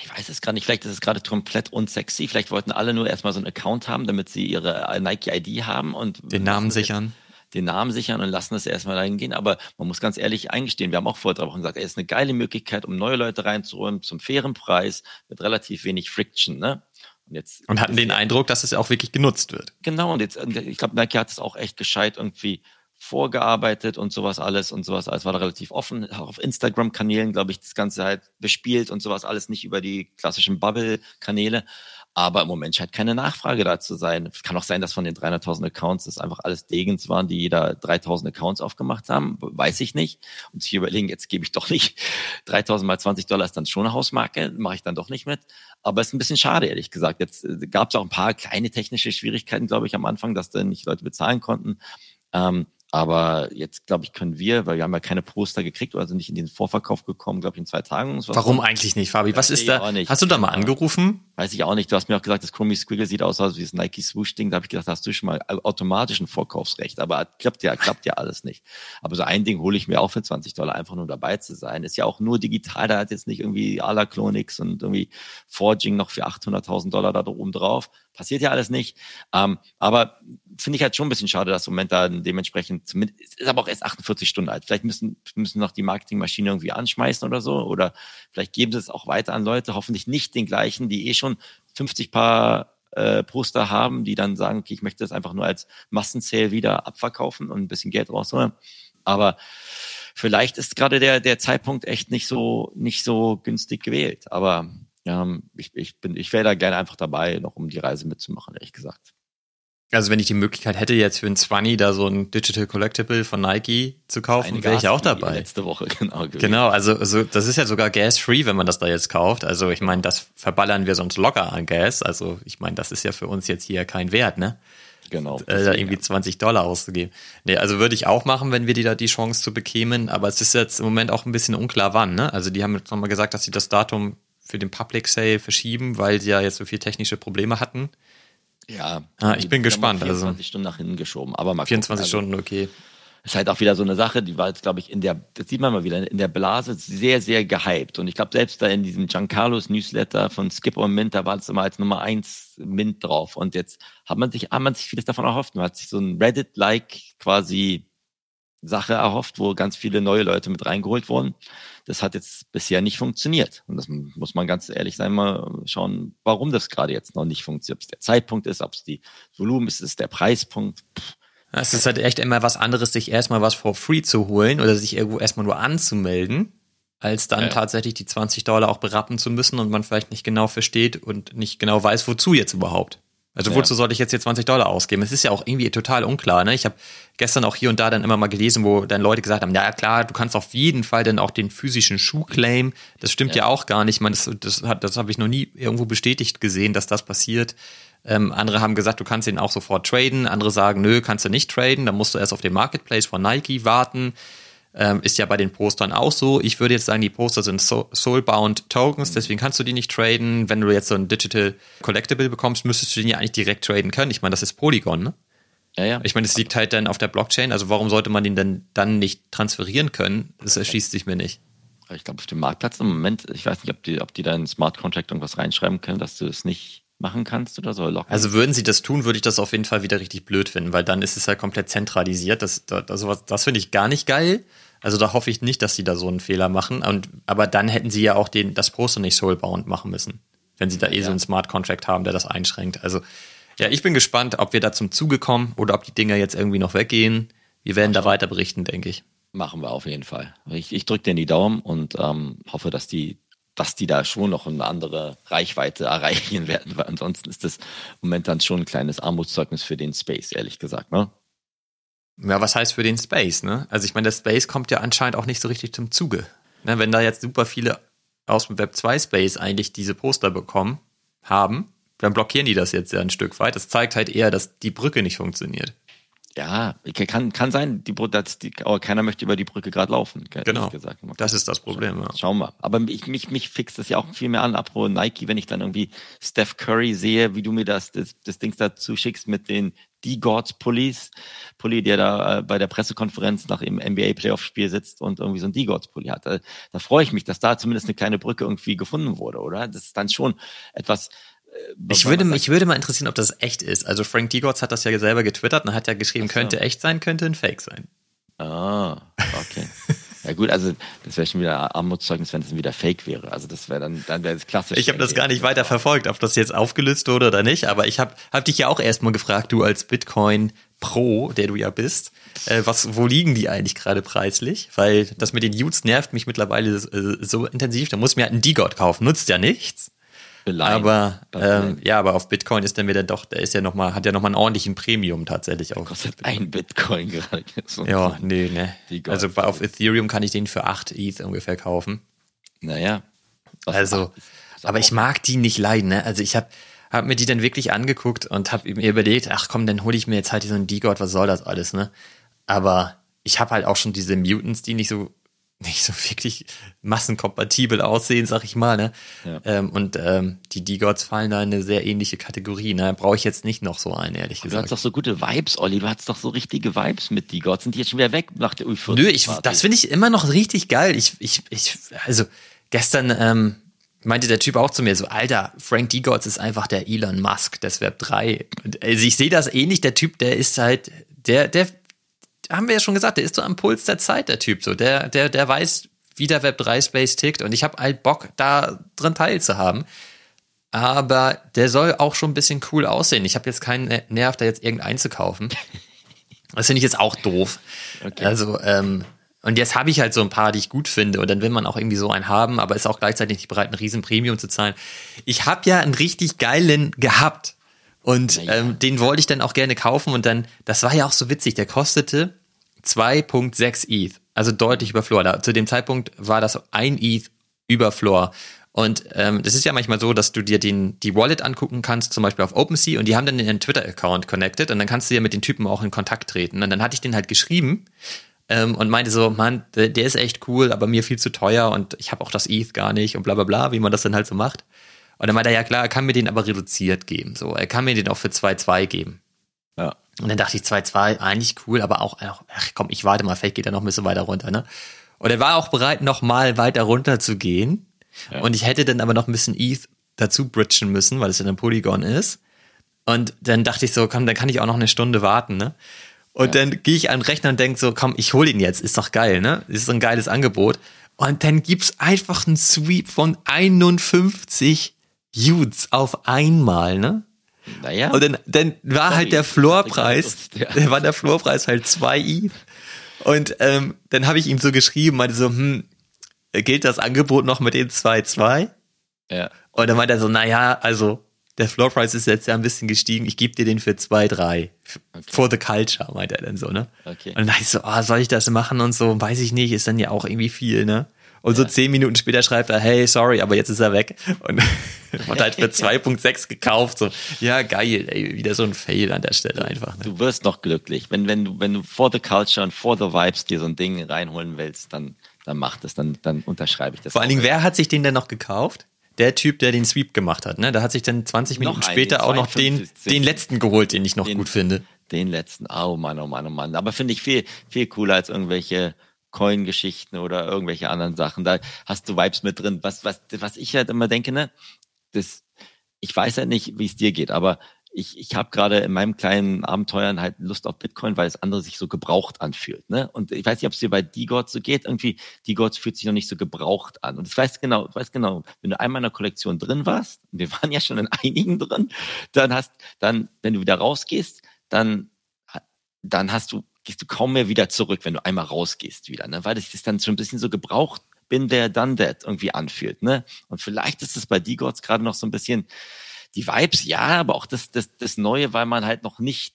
ich weiß es gerade nicht, vielleicht ist es gerade komplett unsexy. Vielleicht wollten alle nur erstmal so einen Account haben, damit sie ihre Nike-ID haben und den Namen sichern. Den Namen sichern und lassen es erstmal dahin gehen. Aber man muss ganz ehrlich eingestehen, wir haben auch vor drei Wochen gesagt, es ist eine geile Möglichkeit, um neue Leute reinzuholen, zum fairen Preis, mit relativ wenig Friction, ne? Und, jetzt, und hatten den Eindruck, dass es auch wirklich genutzt wird. Genau, und jetzt, ich glaube, Nike hat es auch echt gescheit irgendwie vorgearbeitet und sowas alles und sowas alles war da relativ offen. Auch auf Instagram-Kanälen, glaube ich, das Ganze halt bespielt und sowas alles nicht über die klassischen Bubble-Kanäle. Aber im Moment scheint keine Nachfrage da zu sein. Es kann auch sein, dass von den 300.000 Accounts das einfach alles Degens waren, die jeder 3.000 Accounts aufgemacht haben. Weiß ich nicht. Und sich überlegen, jetzt gebe ich doch nicht 3.000 mal 20 Dollar ist dann schon eine Hausmarke, mache ich dann doch nicht mit. Aber es ist ein bisschen schade, ehrlich gesagt. Jetzt äh, gab es auch ein paar kleine technische Schwierigkeiten, glaube ich, am Anfang, dass dann nicht Leute bezahlen konnten. Ähm, aber jetzt, glaube ich, können wir, weil wir haben ja keine Poster gekriegt oder sind nicht in den Vorverkauf gekommen, glaube ich, in zwei Tagen. Warum eigentlich nicht, Fabi? Was ist da? Hast du da mal angerufen? Weiß ich auch nicht. Du hast mir auch gesagt, das Chromie Squiggle sieht aus, als wie das Nike Swoosh Ding. Da habe ich gedacht, hast du schon mal automatisch ein Vorkaufsrecht. Aber klappt ja, klappt ja alles nicht. Aber so ein Ding hole ich mir auch für 20 Dollar, einfach nur dabei zu sein. Ist ja auch nur digital. Da hat jetzt nicht irgendwie Alaclonix und irgendwie Forging noch für 800.000 Dollar da oben drauf. Passiert ja alles nicht. Ähm, aber finde ich halt schon ein bisschen schade, dass im Moment da dementsprechend, zumindest, ist aber auch erst 48 Stunden alt. Vielleicht müssen, müssen noch die Marketingmaschine irgendwie anschmeißen oder so. Oder vielleicht geben sie es auch weiter an Leute, hoffentlich nicht den gleichen, die eh schon 50 Paar äh, Poster haben, die dann sagen, okay, ich möchte das einfach nur als Massenzähl wieder abverkaufen und ein bisschen Geld rausholen. Aber vielleicht ist gerade der, der Zeitpunkt echt nicht so, nicht so günstig gewählt. Aber ähm, ich, ich bin, ich wäre da gerne einfach dabei, noch um die Reise mitzumachen, ehrlich gesagt. Also wenn ich die Möglichkeit hätte, jetzt für ein 20 da so ein Digital Collectible von Nike zu kaufen, wäre ich auch dabei. Letzte Woche, genau. Gewesen. Genau, also, also das ist ja sogar gas-free, wenn man das da jetzt kauft. Also ich meine, das verballern wir sonst locker an Gas. Also ich meine, das ist ja für uns jetzt hier kein Wert, ne? Genau. Äh, da irgendwie 20 Dollar auszugeben. Nee, also würde ich auch machen, wenn wir die da die Chance zu bekämen. Aber es ist jetzt im Moment auch ein bisschen unklar, wann. Ne? Also die haben jetzt nochmal gesagt, dass sie das Datum für den Public Sale verschieben, weil sie ja jetzt so viel technische Probleme hatten. Ja. Ah, ich bin gespannt. 24 also Stunden nach hinten geschoben, aber mal 24 gucken. Stunden, okay. Ist halt auch wieder so eine Sache, die war jetzt, glaube ich, in der, das sieht man mal wieder, in der Blase sehr, sehr gehypt. Und ich glaube, selbst da in diesem Giancarlos Newsletter von Skipper und Mint, da war es immer als Nummer eins Mint drauf. Und jetzt hat man sich, hat man sich vieles davon erhofft. Man hat sich so ein Reddit-like quasi Sache erhofft, wo ganz viele neue Leute mit reingeholt wurden. Das hat jetzt bisher nicht funktioniert. Und das muss man ganz ehrlich sein, mal schauen, warum das gerade jetzt noch nicht funktioniert. Ob es der Zeitpunkt ist, ob es die Volumen ist, ist es der Preispunkt. Pff. Es ist halt echt immer was anderes, sich erstmal was for free zu holen oder sich irgendwo erstmal nur anzumelden, als dann ja. tatsächlich die 20 Dollar auch berappen zu müssen und man vielleicht nicht genau versteht und nicht genau weiß, wozu jetzt überhaupt. Also ja. wozu sollte ich jetzt hier 20 Dollar ausgeben? Es ist ja auch irgendwie total unklar. Ne? Ich habe gestern auch hier und da dann immer mal gelesen, wo dann Leute gesagt haben, ja klar, du kannst auf jeden Fall dann auch den physischen Schuh claim. Das stimmt ja, ja auch gar nicht. Ich meine, das, das, hat, das habe ich noch nie irgendwo bestätigt gesehen, dass das passiert. Ähm, andere haben gesagt, du kannst ihn auch sofort traden. Andere sagen, nö, kannst du nicht traden. Dann musst du erst auf den Marketplace von Nike warten. Ähm, ist ja bei den Postern auch so. Ich würde jetzt sagen, die Poster sind Soulbound Tokens, mhm. deswegen kannst du die nicht traden. Wenn du jetzt so ein Digital Collectible bekommst, müsstest du den ja eigentlich direkt traden können. Ich meine, das ist Polygon, ne? Ja, ja. Ich meine, es liegt halt dann auf der Blockchain, also warum sollte man den denn dann nicht transferieren können? Das erschließt sich mir nicht. Ich glaube, auf dem Marktplatz im Moment, ich weiß nicht, ob die, ob die da in Smart Contract irgendwas reinschreiben können, dass du es nicht machen kannst oder so locken. Also würden sie das tun, würde ich das auf jeden Fall wieder richtig blöd finden, weil dann ist es ja komplett zentralisiert. Das, das, das, das finde ich gar nicht geil. Also da hoffe ich nicht, dass sie da so einen Fehler machen. Und, aber dann hätten sie ja auch den, das Poster nicht soulbound machen müssen, wenn sie da eh ja. so einen Smart Contract haben, der das einschränkt. Also ja, ich bin gespannt, ob wir da zum Zuge kommen oder ob die Dinger jetzt irgendwie noch weggehen. Wir werden da weiter berichten, denke ich. Machen wir auf jeden Fall. Ich, ich drücke dir die Daumen und ähm, hoffe, dass die, dass die da schon noch eine andere Reichweite erreichen werden, weil ansonsten ist das momentan schon ein kleines Armutszeugnis für den Space, ehrlich gesagt. Ne? Ja, was heißt für den Space, ne? Also ich meine, der Space kommt ja anscheinend auch nicht so richtig zum Zuge. Ne, wenn da jetzt super viele aus dem Web 2 Space eigentlich diese Poster bekommen haben, dann blockieren die das jetzt ja ein Stück weit. Das zeigt halt eher, dass die Brücke nicht funktioniert. Ja, kann, kann sein, die, dass die, aber keiner möchte über die Brücke gerade laufen. Genau. Gesagt. Das ist das Problem. Ja. Schauen wir. Aber ich, mich, mich fixt das ja auch viel mehr an, apropos Nike, wenn ich dann irgendwie Steph Curry sehe, wie du mir das, das, das Ding dazu schickst mit den die Gods Police, Pulli, der da äh, bei der Pressekonferenz nach dem NBA Playoff Spiel sitzt und irgendwie so ein Die Gods Pulli hat. Da, da freue ich mich, dass da zumindest eine kleine Brücke irgendwie gefunden wurde, oder? Das ist dann schon etwas, äh, ich würde, mich würde mal interessieren, ob das echt ist. Also Frank Digots hat das ja selber getwittert und hat ja geschrieben, so. könnte echt sein, könnte ein Fake sein. Ah, okay. Ja gut, also das wäre schon wieder Armutszeugnis, wenn das wieder Fake wäre. Also das wäre dann, dann wäre es klassisch. Ich habe das gar nicht weiter verfolgt, ob das jetzt aufgelöst wurde oder nicht, aber ich habe hab dich ja auch erstmal gefragt, du als Bitcoin Pro, der du ja bist, äh, was, wo liegen die eigentlich gerade preislich? Weil das mit den Utes nervt mich mittlerweile äh, so intensiv, da muss mir halt einen D-God kaufen, nutzt ja nichts. Beleihen. Aber ähm, ja, aber auf Bitcoin ist der mir dann doch, der ist ja noch mal, hat ja noch mal einen ordentlichen Premium tatsächlich auch. Kostet ein Bitcoin gerade. So ja, nee, ne. Also auf Ethereum kann ich den für 8 ETH ungefähr kaufen. Naja. Also, aber ich mag die nicht leiden, ne? Also ich habe hab mir die dann wirklich angeguckt und habe mir überlegt, ach komm, dann hole ich mir jetzt halt so einen D-God, was soll das alles, ne? Aber ich habe halt auch schon diese Mutants, die nicht so nicht so wirklich massenkompatibel aussehen, sag ich mal. Ne? Ja. Ähm, und ähm, die D-Gods fallen da in eine sehr ähnliche Kategorie. Ne? Brauche ich jetzt nicht noch so einen, ehrlich gesagt. Du hast doch so gute Vibes, Olli. Du hattest doch so richtige Vibes mit D-Gods. Sind die jetzt schon wieder weg nach der U40? Nö, ich, das finde ich immer noch richtig geil. Ich, ich, ich, also gestern ähm, meinte der Typ auch zu mir so, Alter, Frank D-Gods ist einfach der Elon Musk des Web 3. Und, also ich sehe das ähnlich. Der Typ, der ist halt, der, der haben wir ja schon gesagt, der ist so am Puls der Zeit, der Typ. So, der, der, der weiß, wie der Web 3 Space tickt und ich habe halt Bock, da drin teilzuhaben. Aber der soll auch schon ein bisschen cool aussehen. Ich habe jetzt keinen Nerv, da jetzt irgendeinen zu kaufen. Das finde ich jetzt auch doof. Okay. Also, ähm, und jetzt habe ich halt so ein paar, die ich gut finde. Und dann will man auch irgendwie so einen haben, aber ist auch gleichzeitig nicht bereit, ein riesen Premium zu zahlen. Ich habe ja einen richtig geilen gehabt. Und ja. ähm, den wollte ich dann auch gerne kaufen und dann, das war ja auch so witzig, der kostete 2.6 ETH, also deutlich über Floor. Da, zu dem Zeitpunkt war das ein ETH über Floor. Und ähm, das ist ja manchmal so, dass du dir den, die Wallet angucken kannst, zum Beispiel auf OpenSea, und die haben dann ihren Twitter-Account connected und dann kannst du ja mit den Typen auch in Kontakt treten. Und dann hatte ich den halt geschrieben ähm, und meinte so, Mann, der, der ist echt cool, aber mir viel zu teuer und ich habe auch das ETH gar nicht und bla bla bla, wie man das dann halt so macht. Und dann meinte er, ja klar, er kann mir den aber reduziert geben. So, er kann mir den auch für 2,2 geben. Ja. Und dann dachte ich 2,2, eigentlich cool, aber auch, ach komm, ich warte mal, vielleicht geht er noch ein bisschen weiter runter, ne? Und er war auch bereit, noch mal weiter runter zu gehen. Ja. Und ich hätte dann aber noch ein bisschen ETH dazu bridgen müssen, weil es ja ein Polygon ist. Und dann dachte ich so, komm, dann kann ich auch noch eine Stunde warten, ne? Und ja. dann gehe ich an den Rechner und denke so, komm, ich hole ihn jetzt, ist doch geil, ne? Ist so ein geiles Angebot. Und dann gibt's einfach einen Sweep von 51 Utes auf einmal, ne? Naja. Und dann, dann war Sorry, halt der Floorpreis, ja. war der Floorpreis halt 2 i. Und ähm, dann habe ich ihm so geschrieben, meinte so, hm, gilt das Angebot noch mit den 2,2? Ja. Und dann meinte er so, naja, also der Floorpreis ist jetzt ja ein bisschen gestiegen, ich gebe dir den für 2,3. Okay. For the culture, meinte er dann so, ne? Okay. Und dann dachte ich so, ah, oh, soll ich das machen und so, weiß ich nicht, ist dann ja auch irgendwie viel, ne? Und so zehn Minuten später schreibt er, hey, sorry, aber jetzt ist er weg. Und hat halt für 2.6 gekauft. So, ja, geil, ey, wieder so ein Fail an der Stelle einfach. Ne? Du wirst noch glücklich. Wenn, wenn du, wenn du for the culture und for the vibes dir so ein Ding reinholen willst, dann, dann mach das, dann, dann unterschreibe ich das. Vor allen Dingen, wer hat sich den denn noch gekauft? der Typ, der den Sweep gemacht hat, ne? Da hat sich dann 20 Minuten noch später auch noch den, den letzten geholt, den ich noch den, gut finde. Den letzten, oh Mann, oh Mann, oh Mann. Aber finde ich viel, viel cooler als irgendwelche Coin-Geschichten oder irgendwelche anderen Sachen. Da hast du Vibes mit drin. Was, was, was ich halt immer denke, ne, das, ich weiß halt nicht, wie es dir geht, aber ich, ich habe gerade in meinem kleinen Abenteuern halt Lust auf Bitcoin, weil es andere sich so gebraucht anfühlt. Ne? Und ich weiß nicht, ob es dir bei D-God so geht. Irgendwie, D-God fühlt sich noch nicht so gebraucht an. Und ich weiß genau, ich weiß genau, wenn du einmal in der Kollektion drin warst, wir waren ja schon in einigen drin, dann hast, dann, wenn du wieder rausgehst, dann, dann hast du gehst du kaum mehr wieder zurück, wenn du einmal rausgehst wieder, ne? weil das dann schon ein bisschen so gebraucht bin der done that irgendwie anfühlt. Ne? Und vielleicht ist es bei D-Gods gerade noch so ein bisschen die Vibes, ja, aber auch das, das, das Neue, weil man halt noch nicht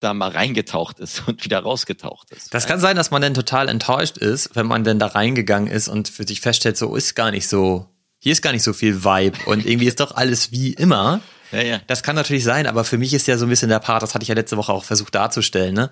da mal reingetaucht ist und wieder rausgetaucht ist. Das kann sein, dass man dann total enttäuscht ist, wenn man dann da reingegangen ist und für sich feststellt, so ist gar nicht so, hier ist gar nicht so viel Vibe und irgendwie ist doch alles wie immer. Ja, ja. Das kann natürlich sein, aber für mich ist ja so ein bisschen der Part, das hatte ich ja letzte Woche auch versucht darzustellen, ne?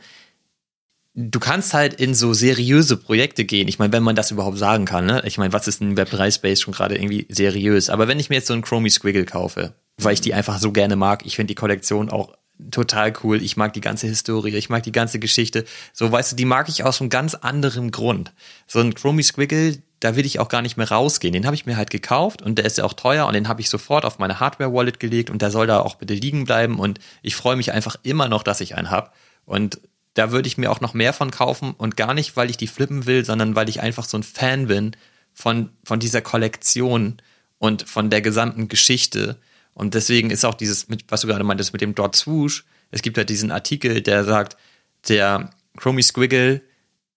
Du kannst halt in so seriöse Projekte gehen. Ich meine, wenn man das überhaupt sagen kann, ne? Ich meine, was ist ein Web3-Space schon gerade irgendwie seriös? Aber wenn ich mir jetzt so einen Chromie Squiggle kaufe, weil ich die einfach so gerne mag, ich finde die Kollektion auch total cool. Ich mag die ganze Historie, ich mag die ganze Geschichte. So, weißt du, die mag ich aus einem ganz anderen Grund. So ein Chromie Squiggle, da will ich auch gar nicht mehr rausgehen. Den habe ich mir halt gekauft und der ist ja auch teuer und den habe ich sofort auf meine Hardware-Wallet gelegt und der soll da auch bitte liegen bleiben und ich freue mich einfach immer noch, dass ich einen hab. Und da würde ich mir auch noch mehr von kaufen und gar nicht, weil ich die flippen will, sondern weil ich einfach so ein Fan bin von, von dieser Kollektion und von der gesamten Geschichte. Und deswegen ist auch dieses, was du gerade meintest mit dem Dot Swoosh, es gibt halt diesen Artikel, der sagt, der Chromie Squiggle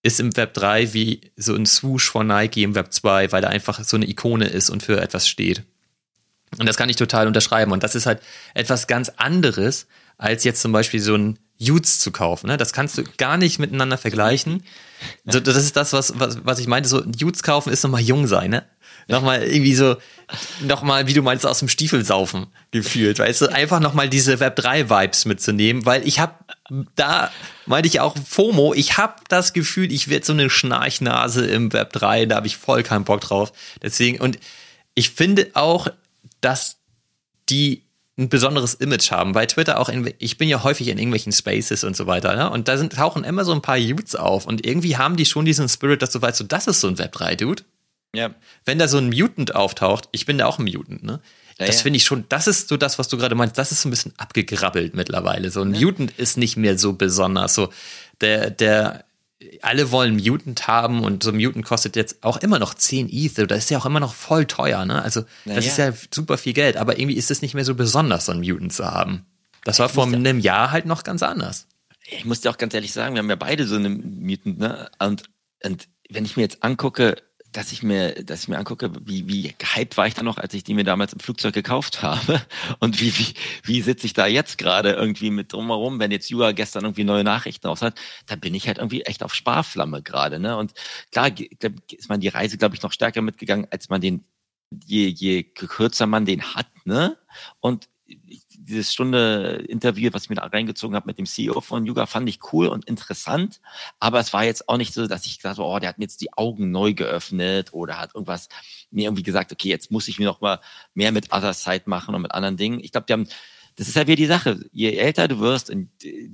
ist im Web 3 wie so ein Swoosh von Nike im Web 2, weil er einfach so eine Ikone ist und für etwas steht. Und das kann ich total unterschreiben. Und das ist halt etwas ganz anderes, als jetzt zum Beispiel so ein Utes zu kaufen. Ne? Das kannst du gar nicht miteinander vergleichen. So, das ist das, was, was, was ich meinte. So, Utes kaufen ist nochmal jung sein, ne? Nochmal irgendwie so, nochmal, wie du meinst, aus dem Stiefel saufen gefühlt. Weißt du, einfach nochmal diese Web 3 Vibes mitzunehmen, weil ich habe da meinte ich auch FOMO, ich habe das Gefühl, ich werde so eine Schnarchnase im Web 3, da habe ich voll keinen Bock drauf. Deswegen, und ich finde auch, dass die ein besonderes Image haben. Bei Twitter auch, in, ich bin ja häufig in irgendwelchen Spaces und so weiter, ne? Und da sind, tauchen immer so ein paar Youths auf und irgendwie haben die schon diesen Spirit, dass du weißt, so, das ist so ein Web3-Dude. Ja. Wenn da so ein Mutant auftaucht, ich bin da auch ein Mutant, ne? Ja, das ja. finde ich schon, das ist so das, was du gerade meinst, das ist so ein bisschen abgegrabbelt mittlerweile. So ein ja. Mutant ist nicht mehr so besonders. So, der, der, alle wollen Mutant haben und so Mutant kostet jetzt auch immer noch 10 Ether. Das ist ja auch immer noch voll teuer, ne? Also, das ja. ist ja super viel Geld, aber irgendwie ist es nicht mehr so besonders, so ein Mutant zu haben. Das war vor einem Jahr halt noch ganz anders. Ich muss dir auch ganz ehrlich sagen, wir haben ja beide so eine Mutant, ne? Und, und wenn ich mir jetzt angucke, dass ich mir, dass ich mir angucke, wie, wie gehypt war ich da noch, als ich die mir damals im Flugzeug gekauft habe. Und wie, wie, wie sitze ich da jetzt gerade irgendwie mit drumherum, wenn jetzt Jura gestern irgendwie neue Nachrichten raus hat, da bin ich halt irgendwie echt auf Sparflamme gerade, ne? Und klar ist man die Reise, glaube ich, noch stärker mitgegangen, als man den, je, je kürzer man den hat, ne? Und dieses Stunde Interview, was ich mir da reingezogen habe mit dem CEO von Yuga, fand ich cool und interessant. Aber es war jetzt auch nicht so, dass ich gesagt habe, oh, der hat mir jetzt die Augen neu geöffnet oder hat irgendwas mir irgendwie gesagt, okay, jetzt muss ich mir noch mal mehr mit Other Side machen und mit anderen Dingen. Ich glaube, die haben, das ist ja wieder die Sache. Je älter du wirst, und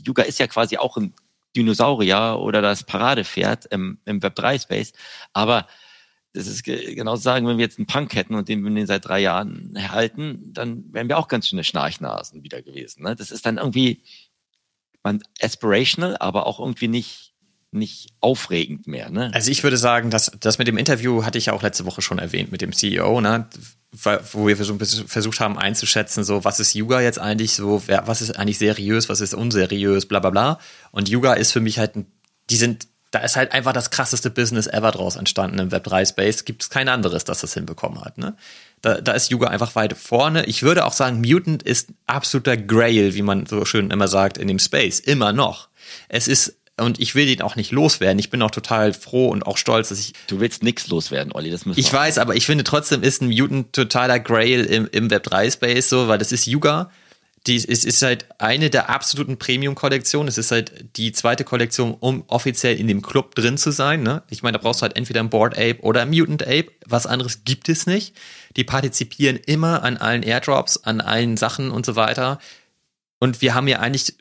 Yuga ist ja quasi auch ein Dinosaurier oder das Paradepferd im, im Web3-Space, aber das ist genau sagen, wenn wir jetzt einen Punk hätten und den wir den seit drei Jahren halten, dann wären wir auch ganz schöne Schnarchnasen wieder gewesen. Ne? Das ist dann irgendwie man aspirational, aber auch irgendwie nicht nicht aufregend mehr. Ne? Also ich würde sagen, dass das mit dem Interview hatte ich ja auch letzte Woche schon erwähnt mit dem CEO, ne? wo wir so ein bisschen versucht haben einzuschätzen, so was ist Yuga jetzt eigentlich so, was ist eigentlich seriös, was ist unseriös, bla bla bla. Und Yuga ist für mich halt, die sind da ist halt einfach das krasseste Business ever draus entstanden im Web3-Space. Gibt es kein anderes, das das hinbekommen hat. Ne? Da, da ist Yuga einfach weit vorne. Ich würde auch sagen, Mutant ist absoluter Grail, wie man so schön immer sagt, in dem Space. Immer noch. Es ist und ich will den auch nicht loswerden. Ich bin auch total froh und auch stolz, dass ich. Du willst nichts loswerden, Olli, das müssen Ich weiß, aber ich finde trotzdem ist ein Mutant totaler Grail im, im Web 3 Space so, weil das ist Yuga die, es ist halt eine der absoluten Premium-Kollektionen. Es ist halt die zweite Kollektion, um offiziell in dem Club drin zu sein. Ne? Ich meine, da brauchst du halt entweder ein Board Ape oder ein Mutant Ape. Was anderes gibt es nicht. Die partizipieren immer an allen Airdrops, an allen Sachen und so weiter. Und wir haben ja eigentlich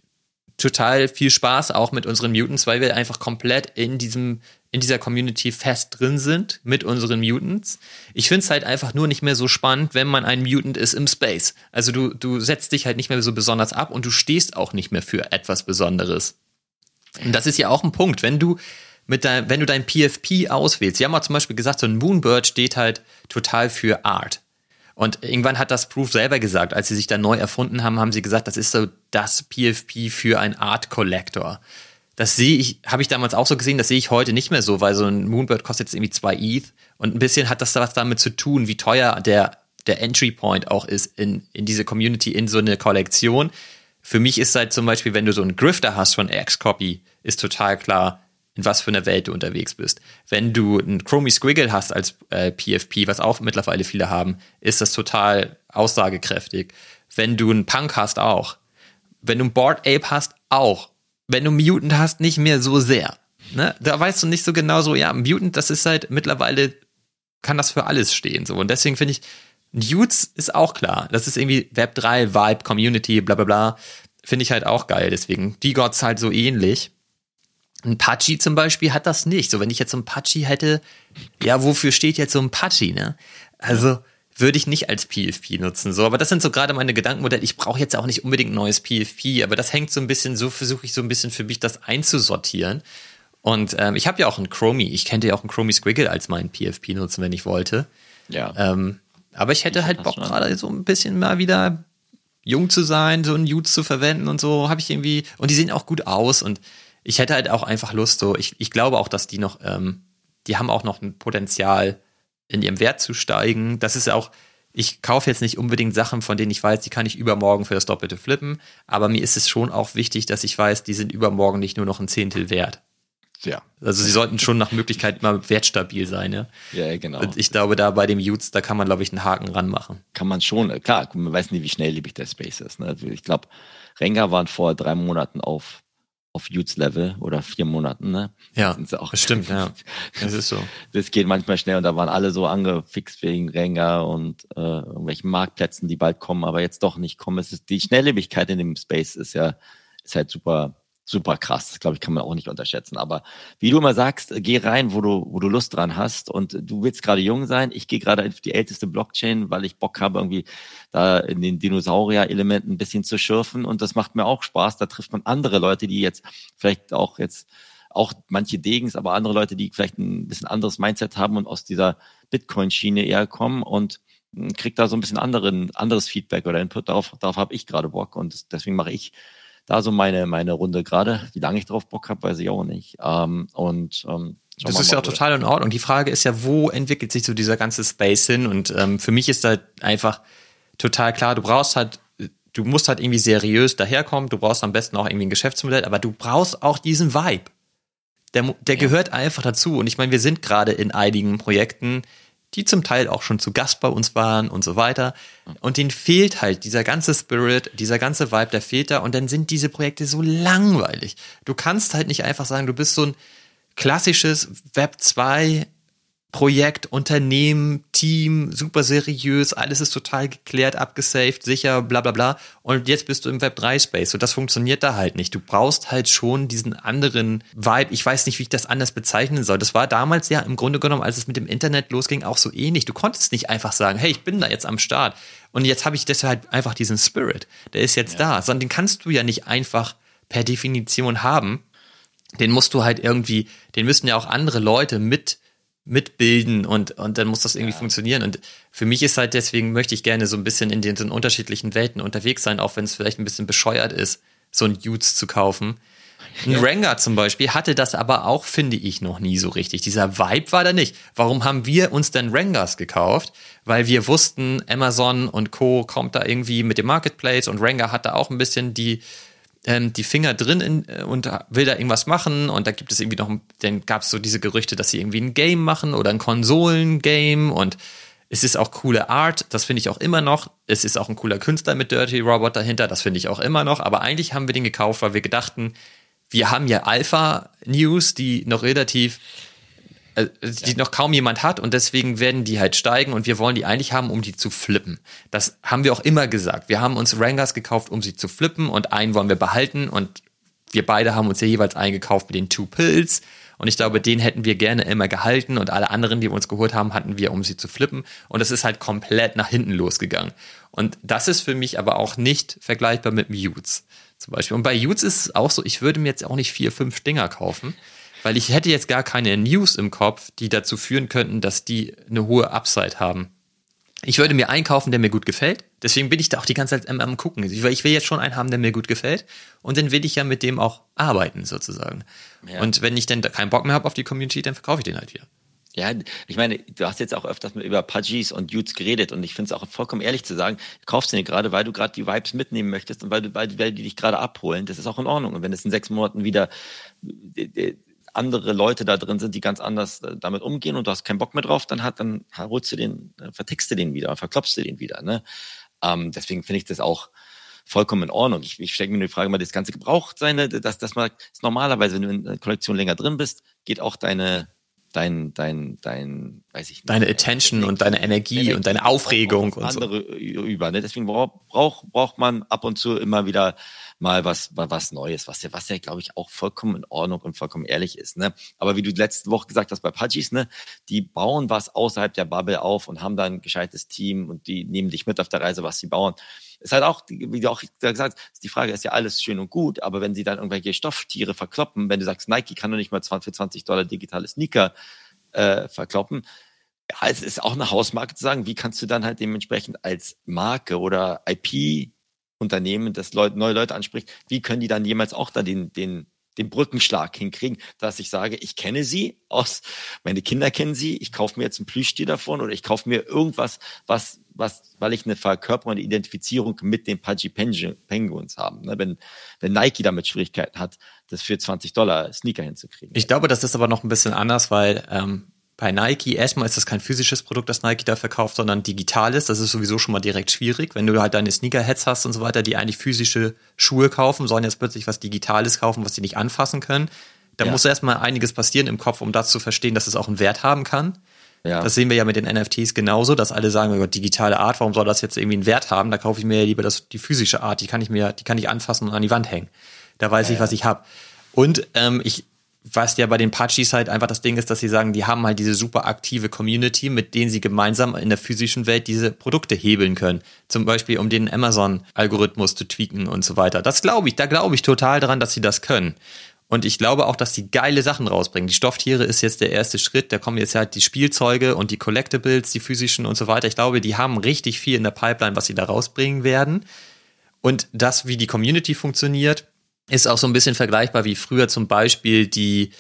total viel Spaß auch mit unseren Mutants, weil wir einfach komplett in diesem in dieser Community fest drin sind mit unseren Mutants. Ich finde es halt einfach nur nicht mehr so spannend, wenn man ein Mutant ist im Space. Also du, du setzt dich halt nicht mehr so besonders ab und du stehst auch nicht mehr für etwas Besonderes. Und das ist ja auch ein Punkt, wenn du mit dein, wenn du dein PFP auswählst. Sie haben mal zum Beispiel gesagt, so ein Moonbird steht halt total für Art. Und irgendwann hat das Proof selber gesagt, als sie sich da neu erfunden haben, haben sie gesagt, das ist so das PFP für ein Art Collector. Das sehe ich, habe ich damals auch so gesehen, das sehe ich heute nicht mehr so, weil so ein Moonbird kostet jetzt irgendwie zwei ETH und ein bisschen hat das was damit zu tun, wie teuer der, der Entry Point auch ist in, in diese Community, in so eine Kollektion. Für mich ist halt zum Beispiel, wenn du so einen Grifter hast von X-Copy, ist total klar, in was für einer Welt du unterwegs bist. Wenn du einen Chromie Squiggle hast als äh, PFP, was auch mittlerweile viele haben, ist das total aussagekräftig. Wenn du einen Punk hast, auch. Wenn du einen Board Ape hast, auch wenn du Mutant hast, nicht mehr so sehr. Ne? Da weißt du nicht so genau so, ja, Mutant, das ist halt mittlerweile, kann das für alles stehen. So. Und deswegen finde ich, Newts ist auch klar. Das ist irgendwie Web 3, Vibe, Community, bla bla bla. Finde ich halt auch geil. Deswegen, die Gods halt so ähnlich. Ein Pachi zum Beispiel hat das nicht. So, wenn ich jetzt so ein Pachi hätte, ja, wofür steht jetzt so ein Pachi, ne? Also, würde ich nicht als PFP nutzen. So, aber das sind so gerade meine Gedankenmodelle. Ich brauche jetzt auch nicht unbedingt ein neues PFP, aber das hängt so ein bisschen, so versuche ich so ein bisschen für mich das einzusortieren. Und ähm, ich habe ja auch einen Chromie. Ich könnte ja auch einen Chromie Squiggle als meinen PFP nutzen, wenn ich wollte. Ja. Ähm, aber ich hätte halt Bock gerade so ein bisschen mal wieder jung zu sein, so einen Utes zu verwenden und so habe ich irgendwie und die sehen auch gut aus und ich hätte halt auch einfach Lust so ich, ich glaube auch, dass die noch ähm, die haben auch noch ein Potenzial in ihrem Wert zu steigen. Das ist auch ich kaufe jetzt nicht unbedingt Sachen, von denen ich weiß, die kann ich übermorgen für das Doppelte flippen, aber mir ist es schon auch wichtig, dass ich weiß, die sind übermorgen nicht nur noch ein Zehntel wert. Ja. Also sie sollten schon nach Möglichkeit mal wertstabil sein, ja. Ja, genau. Und ich glaube, da bei dem Utes, da kann man, glaube ich, einen Haken ranmachen. Kann man schon, klar, man weiß nicht, wie schnelllebig der Space ist. Ne? Also ich glaube, Renga waren vor drei Monaten auf, auf Utes-Level oder vier Monaten, ne? Ja, auch, stimmt, ja. Das ist so. Das geht manchmal schnell und da waren alle so angefixt wegen Renga und äh, irgendwelchen Marktplätzen, die bald kommen, aber jetzt doch nicht kommen. Es ist, die Schnelllebigkeit in dem Space ist ja, ist halt super, super krass. Das, glaube ich, kann man auch nicht unterschätzen. Aber wie du immer sagst, geh rein, wo du, wo du Lust dran hast. Und du willst gerade jung sein. Ich gehe gerade auf die älteste Blockchain, weil ich Bock habe, irgendwie da in den Dinosaurier-Elementen ein bisschen zu schürfen. Und das macht mir auch Spaß. Da trifft man andere Leute, die jetzt vielleicht auch jetzt auch manche Degens, aber andere Leute, die vielleicht ein bisschen anderes Mindset haben und aus dieser Bitcoin-Schiene eher kommen und hm, kriegt da so ein bisschen anderen, anderes Feedback oder Input. Darauf, darauf habe ich gerade Bock und deswegen mache ich da so meine, meine Runde gerade. Wie lange ich drauf Bock habe, weiß ich auch nicht. Ähm, und ähm, das ist ja auch total in Ordnung. Die Frage ist ja, wo entwickelt sich so dieser ganze Space hin? Und ähm, für mich ist da einfach total klar, du brauchst halt, du musst halt irgendwie seriös daherkommen, du brauchst am besten auch irgendwie ein Geschäftsmodell, aber du brauchst auch diesen Vibe. Der, der ja. gehört einfach dazu. Und ich meine, wir sind gerade in einigen Projekten, die zum Teil auch schon zu Gast bei uns waren und so weiter. Und denen fehlt halt dieser ganze Spirit, dieser ganze Vibe, der fehlt da. Und dann sind diese Projekte so langweilig. Du kannst halt nicht einfach sagen, du bist so ein klassisches Web 2 Projekt, Unternehmen, Team, super seriös, alles ist total geklärt, abgesaved, sicher, bla bla bla. Und jetzt bist du im Web 3 Space. So, das funktioniert da halt nicht. Du brauchst halt schon diesen anderen Vibe. Ich weiß nicht, wie ich das anders bezeichnen soll. Das war damals ja im Grunde genommen, als es mit dem Internet losging, auch so ähnlich. Du konntest nicht einfach sagen, hey, ich bin da jetzt am Start. Und jetzt habe ich deshalb einfach diesen Spirit. Der ist jetzt ja. da. Sondern den kannst du ja nicht einfach per Definition haben. Den musst du halt irgendwie, den müssen ja auch andere Leute mit mitbilden und, und dann muss das irgendwie ja. funktionieren. Und für mich ist halt deswegen möchte ich gerne so ein bisschen in den, in unterschiedlichen Welten unterwegs sein, auch wenn es vielleicht ein bisschen bescheuert ist, so ein Utes zu kaufen. Ein ja. Rengar zum Beispiel hatte das aber auch, finde ich, noch nie so richtig. Dieser Vibe war da nicht. Warum haben wir uns denn Rengars gekauft? Weil wir wussten, Amazon und Co. kommt da irgendwie mit dem Marketplace und Rengar hat da auch ein bisschen die, ähm, die Finger drin in, äh, und will da irgendwas machen und da gibt es irgendwie noch, dann gab es so diese Gerüchte, dass sie irgendwie ein Game machen oder ein Konsolengame und es ist auch coole Art, das finde ich auch immer noch. Es ist auch ein cooler Künstler mit Dirty Robot dahinter, das finde ich auch immer noch. Aber eigentlich haben wir den gekauft, weil wir gedachten, wir haben ja Alpha News, die noch relativ äh, die ja. noch kaum jemand hat und deswegen werden die halt steigen und wir wollen die eigentlich haben, um die zu flippen. Das haben wir auch immer gesagt. Wir haben uns Rangers gekauft, um sie zu flippen und einen wollen wir behalten und wir beide haben uns ja jeweils eingekauft mit den Two Pills und ich glaube, den hätten wir gerne immer gehalten und alle anderen, die wir uns geholt haben, hatten wir, um sie zu flippen und es ist halt komplett nach hinten losgegangen. Und das ist für mich aber auch nicht vergleichbar mit Mutes zum Beispiel. Und bei Utes ist es auch so, ich würde mir jetzt auch nicht vier, fünf Dinger kaufen, weil ich hätte jetzt gar keine News im Kopf, die dazu führen könnten, dass die eine hohe Upside haben. Ich würde mir einkaufen, der mir gut gefällt. Deswegen bin ich da auch die ganze Zeit am, am gucken. Ich will, ich will jetzt schon einen haben, der mir gut gefällt. Und dann will ich ja mit dem auch arbeiten, sozusagen. Ja. Und wenn ich dann keinen Bock mehr habe auf die Community, dann verkaufe ich den halt wieder. Ja, ich meine, du hast jetzt auch öfters über Pudgies und Dudes geredet und ich finde es auch vollkommen ehrlich zu sagen, du kaufst den gerade, weil du gerade die Vibes mitnehmen möchtest und weil, du, weil, weil die dich gerade abholen. Das ist auch in Ordnung. Und wenn es in sechs Monaten wieder andere Leute da drin sind, die ganz anders äh, damit umgehen und du hast keinen Bock mehr drauf, dann hat, dann holst du den, vertickst du den wieder, verklopfst du den wieder. Ne? Ähm, deswegen finde ich das auch vollkommen in Ordnung. Ich, ich stelle mir die Frage mal, das ganze Gebrauchtsein, ne, dass das mal ist normalerweise, wenn du in der Kollektion länger drin bist, geht auch deine dein, dein, dein weiß ich nicht. Deine Attention und deine Energie, Energie und deine Aufregung und andere so. über. Ne? Deswegen braucht, braucht, braucht man ab und zu immer wieder mal was, was Neues, was ja, was ja, glaube ich, auch vollkommen in Ordnung und vollkommen ehrlich ist. Ne? Aber wie du letzte Woche gesagt hast bei Pudgies, ne, die bauen was außerhalb der Bubble auf und haben dann ein gescheites Team und die nehmen dich mit auf der Reise, was sie bauen. Ist halt auch, wie du auch gesagt hast, die Frage ist ja alles schön und gut, aber wenn sie dann irgendwelche Stofftiere verkloppen, wenn du sagst, Nike kann doch nicht mal 20, für 20 Dollar digitale Sneaker äh, verkloppen, ja, es ist auch eine Hausmarke zu sagen, wie kannst du dann halt dementsprechend als Marke oder IP Unternehmen, das Leute, neue Leute anspricht, wie können die dann jemals auch da den, den, den Brückenschlag hinkriegen, dass ich sage, ich kenne sie aus, meine Kinder kennen sie, ich kaufe mir jetzt ein Plüschtier davon oder ich kaufe mir irgendwas, was, was, weil ich eine Verkörperung, eine Identifizierung mit den Pudgy Penguins haben. Ne? Wenn, wenn Nike damit Schwierigkeiten hat, das für 20 Dollar Sneaker hinzukriegen. Ich glaube, das ist aber noch ein bisschen anders, weil ähm, bei Nike, erstmal ist das kein physisches Produkt, das Nike da verkauft, sondern digitales. Das ist sowieso schon mal direkt schwierig. Wenn du halt deine Sneakerheads hast und so weiter, die eigentlich physische Schuhe kaufen, sollen jetzt plötzlich was Digitales kaufen, was sie nicht anfassen können. Da ja. muss erstmal einiges passieren im Kopf, um das zu verstehen, dass es auch einen Wert haben kann. Ja. Das sehen wir ja mit den NFTs genauso, dass alle sagen, oh Gott, digitale Art, warum soll das jetzt irgendwie einen Wert haben? Da kaufe ich mir ja lieber das, die physische Art, die kann ich mir, die kann ich anfassen und an die Wand hängen. Da weiß ja, ich, was ich habe. Und ähm, ich was ja bei den Pachis halt einfach das Ding ist, dass sie sagen, die haben halt diese super aktive Community, mit denen sie gemeinsam in der physischen Welt diese Produkte hebeln können. Zum Beispiel, um den Amazon-Algorithmus zu tweaken und so weiter. Das glaube ich, da glaube ich total dran, dass sie das können. Und ich glaube auch, dass sie geile Sachen rausbringen. Die Stofftiere ist jetzt der erste Schritt. Da kommen jetzt halt die Spielzeuge und die Collectibles, die physischen und so weiter. Ich glaube, die haben richtig viel in der Pipeline, was sie da rausbringen werden. Und das, wie die Community funktioniert, ist auch so ein bisschen vergleichbar wie früher zum Beispiel die,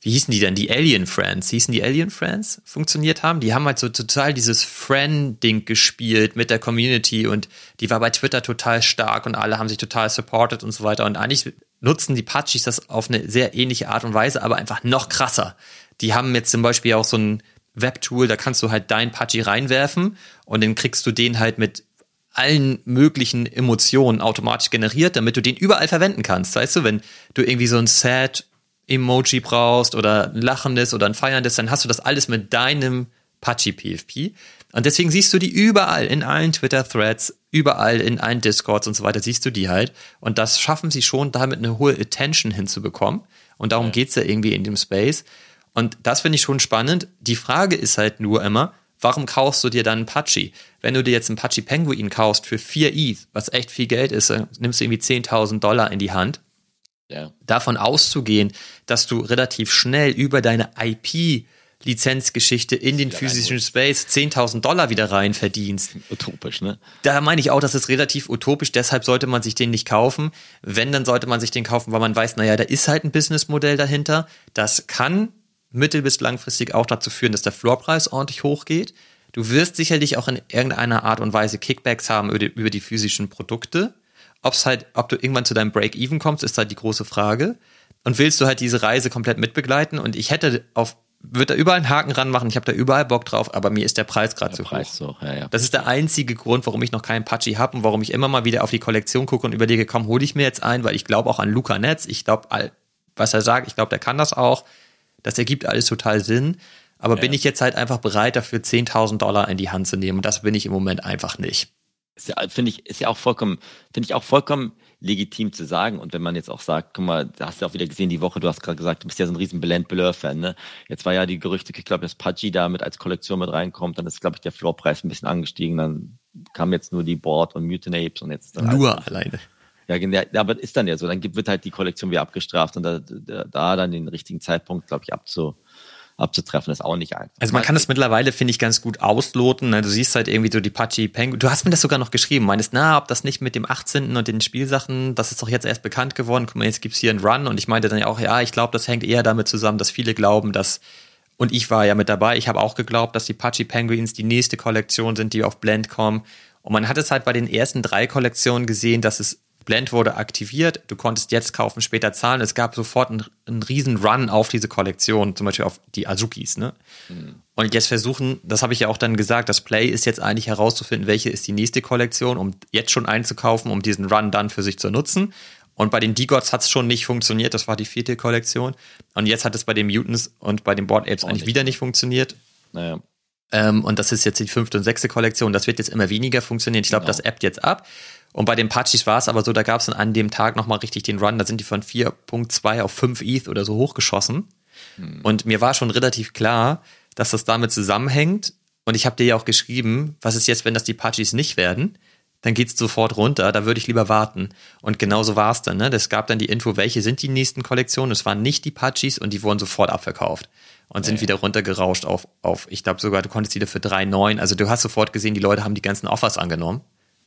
wie hießen die denn? Die Alien Friends. Hießen die Alien Friends funktioniert haben? Die haben halt so total dieses Friend-Ding gespielt mit der Community und die war bei Twitter total stark und alle haben sich total supported und so weiter. Und eigentlich nutzen die Pachis das auf eine sehr ähnliche Art und Weise, aber einfach noch krasser. Die haben jetzt zum Beispiel auch so ein Webtool, da kannst du halt dein Pachi reinwerfen und dann kriegst du den halt mit allen möglichen Emotionen automatisch generiert, damit du den überall verwenden kannst. Weißt du, wenn du irgendwie so ein Sad Emoji brauchst oder ein lachendes oder ein feierndes, dann hast du das alles mit deinem Pachi PFP. Und deswegen siehst du die überall in allen Twitter-Threads, überall in allen Discords und so weiter, siehst du die halt. Und das schaffen sie schon, damit eine hohe Attention hinzubekommen. Und darum ja. geht's ja irgendwie in dem Space. Und das finde ich schon spannend. Die Frage ist halt nur immer, warum kaufst du dir dann einen Pachi? Wenn du dir jetzt einen Pachi Penguin kaufst für 4 ETH, was echt viel Geld ist, nimmst du irgendwie 10.000 Dollar in die Hand. Ja. Davon auszugehen, dass du relativ schnell über deine IP Lizenzgeschichte in den physischen Space 10.000 Dollar wieder rein verdienst. Utopisch, ne? Da meine ich auch, das ist relativ utopisch, deshalb sollte man sich den nicht kaufen. Wenn, dann sollte man sich den kaufen, weil man weiß, naja, da ist halt ein Businessmodell dahinter. Das kann mittel- bis langfristig auch dazu führen, dass der Floorpreis ordentlich hochgeht. Du wirst sicherlich auch in irgendeiner Art und Weise Kickbacks haben über die, über die physischen Produkte. Ob's halt, ob du irgendwann zu deinem Break-Even kommst, ist halt die große Frage. Und willst du halt diese Reise komplett mitbegleiten? Und ich hätte auf, würde da überall einen Haken ranmachen, ich habe da überall Bock drauf, aber mir ist der Preis gerade zu Preis hoch. So, ja, ja. Das ist der einzige Grund, warum ich noch keinen Pachi habe und warum ich immer mal wieder auf die Kollektion gucke und überlege, komm, hole ich mir jetzt ein, weil ich glaube auch an Luca Netz. Ich glaube, was er sagt, ich glaube, der kann das auch. Das ergibt alles total Sinn. Aber ja. bin ich jetzt halt einfach bereit, dafür 10.000 Dollar in die Hand zu nehmen? Und das bin ich im Moment einfach nicht. Ist ja, finde ich, ist ja auch vollkommen, finde ich auch vollkommen legitim zu sagen. Und wenn man jetzt auch sagt, guck mal, da hast du auch wieder gesehen die Woche, du hast gerade gesagt, du bist ja so ein riesen Blend Blur-Fan, ne? Jetzt war ja die Gerüchte, ich glaube, dass Pudgy da mit als Kollektion mit reinkommt, dann ist, glaube ich, der Floorpreis ein bisschen angestiegen, dann kam jetzt nur die Board und Mutinapes und jetzt Nur alleine. Ja, aber ist dann ja so. Dann wird halt die Kollektion wieder abgestraft und da, da, da dann den richtigen Zeitpunkt, glaube ich, abzu, abzutreffen, ist auch nicht einfach. Also man kann das mittlerweile, finde ich, ganz gut ausloten. Ne? Du siehst halt irgendwie so die Pachi Penguin. Du hast mir das sogar noch geschrieben. Meinst, na, ob das nicht mit dem 18. und den Spielsachen, das ist doch jetzt erst bekannt geworden. Guck mal, jetzt gibt's hier einen Run. Und ich meinte dann ja auch, ja, ich glaube, das hängt eher damit zusammen, dass viele glauben, dass und ich war ja mit dabei. Ich habe auch geglaubt, dass die Pachi Penguins die nächste Kollektion sind, die auf Blend kommen. Und man hat es halt bei den ersten drei Kollektionen gesehen, dass es Blend wurde aktiviert, du konntest jetzt kaufen, später zahlen. Es gab sofort einen, einen riesen Run auf diese Kollektion, zum Beispiel auf die Azukis. Ne? Mhm. Und jetzt versuchen, das habe ich ja auch dann gesagt, das Play ist jetzt eigentlich herauszufinden, welche ist die nächste Kollektion, um jetzt schon einzukaufen, um diesen Run dann für sich zu nutzen. Und bei den D-Gods hat es schon nicht funktioniert, das war die vierte Kollektion. Und jetzt hat es bei den Mutants und bei den Board Apes eigentlich nicht. wieder nicht funktioniert. Naja. Ähm, und das ist jetzt die fünfte und sechste Kollektion. Das wird jetzt immer weniger funktionieren. Ich glaube, genau. das appt jetzt ab. Und bei den Pachis war es aber so, da gab es dann an dem Tag nochmal richtig den Run. Da sind die von 4.2 auf 5 ETH oder so hochgeschossen. Hm. Und mir war schon relativ klar, dass das damit zusammenhängt. Und ich habe dir ja auch geschrieben, was ist jetzt, wenn das die Pachis nicht werden? Dann geht's sofort runter, da würde ich lieber warten. Und genauso war es dann. Ne? Es gab dann die Info, welche sind die nächsten Kollektionen. Es waren nicht die Pachis und die wurden sofort abverkauft und sind ja, wieder runtergerauscht auf, auf ich glaube sogar, du konntest die für 3,9. Also du hast sofort gesehen, die Leute haben die ganzen Offers angenommen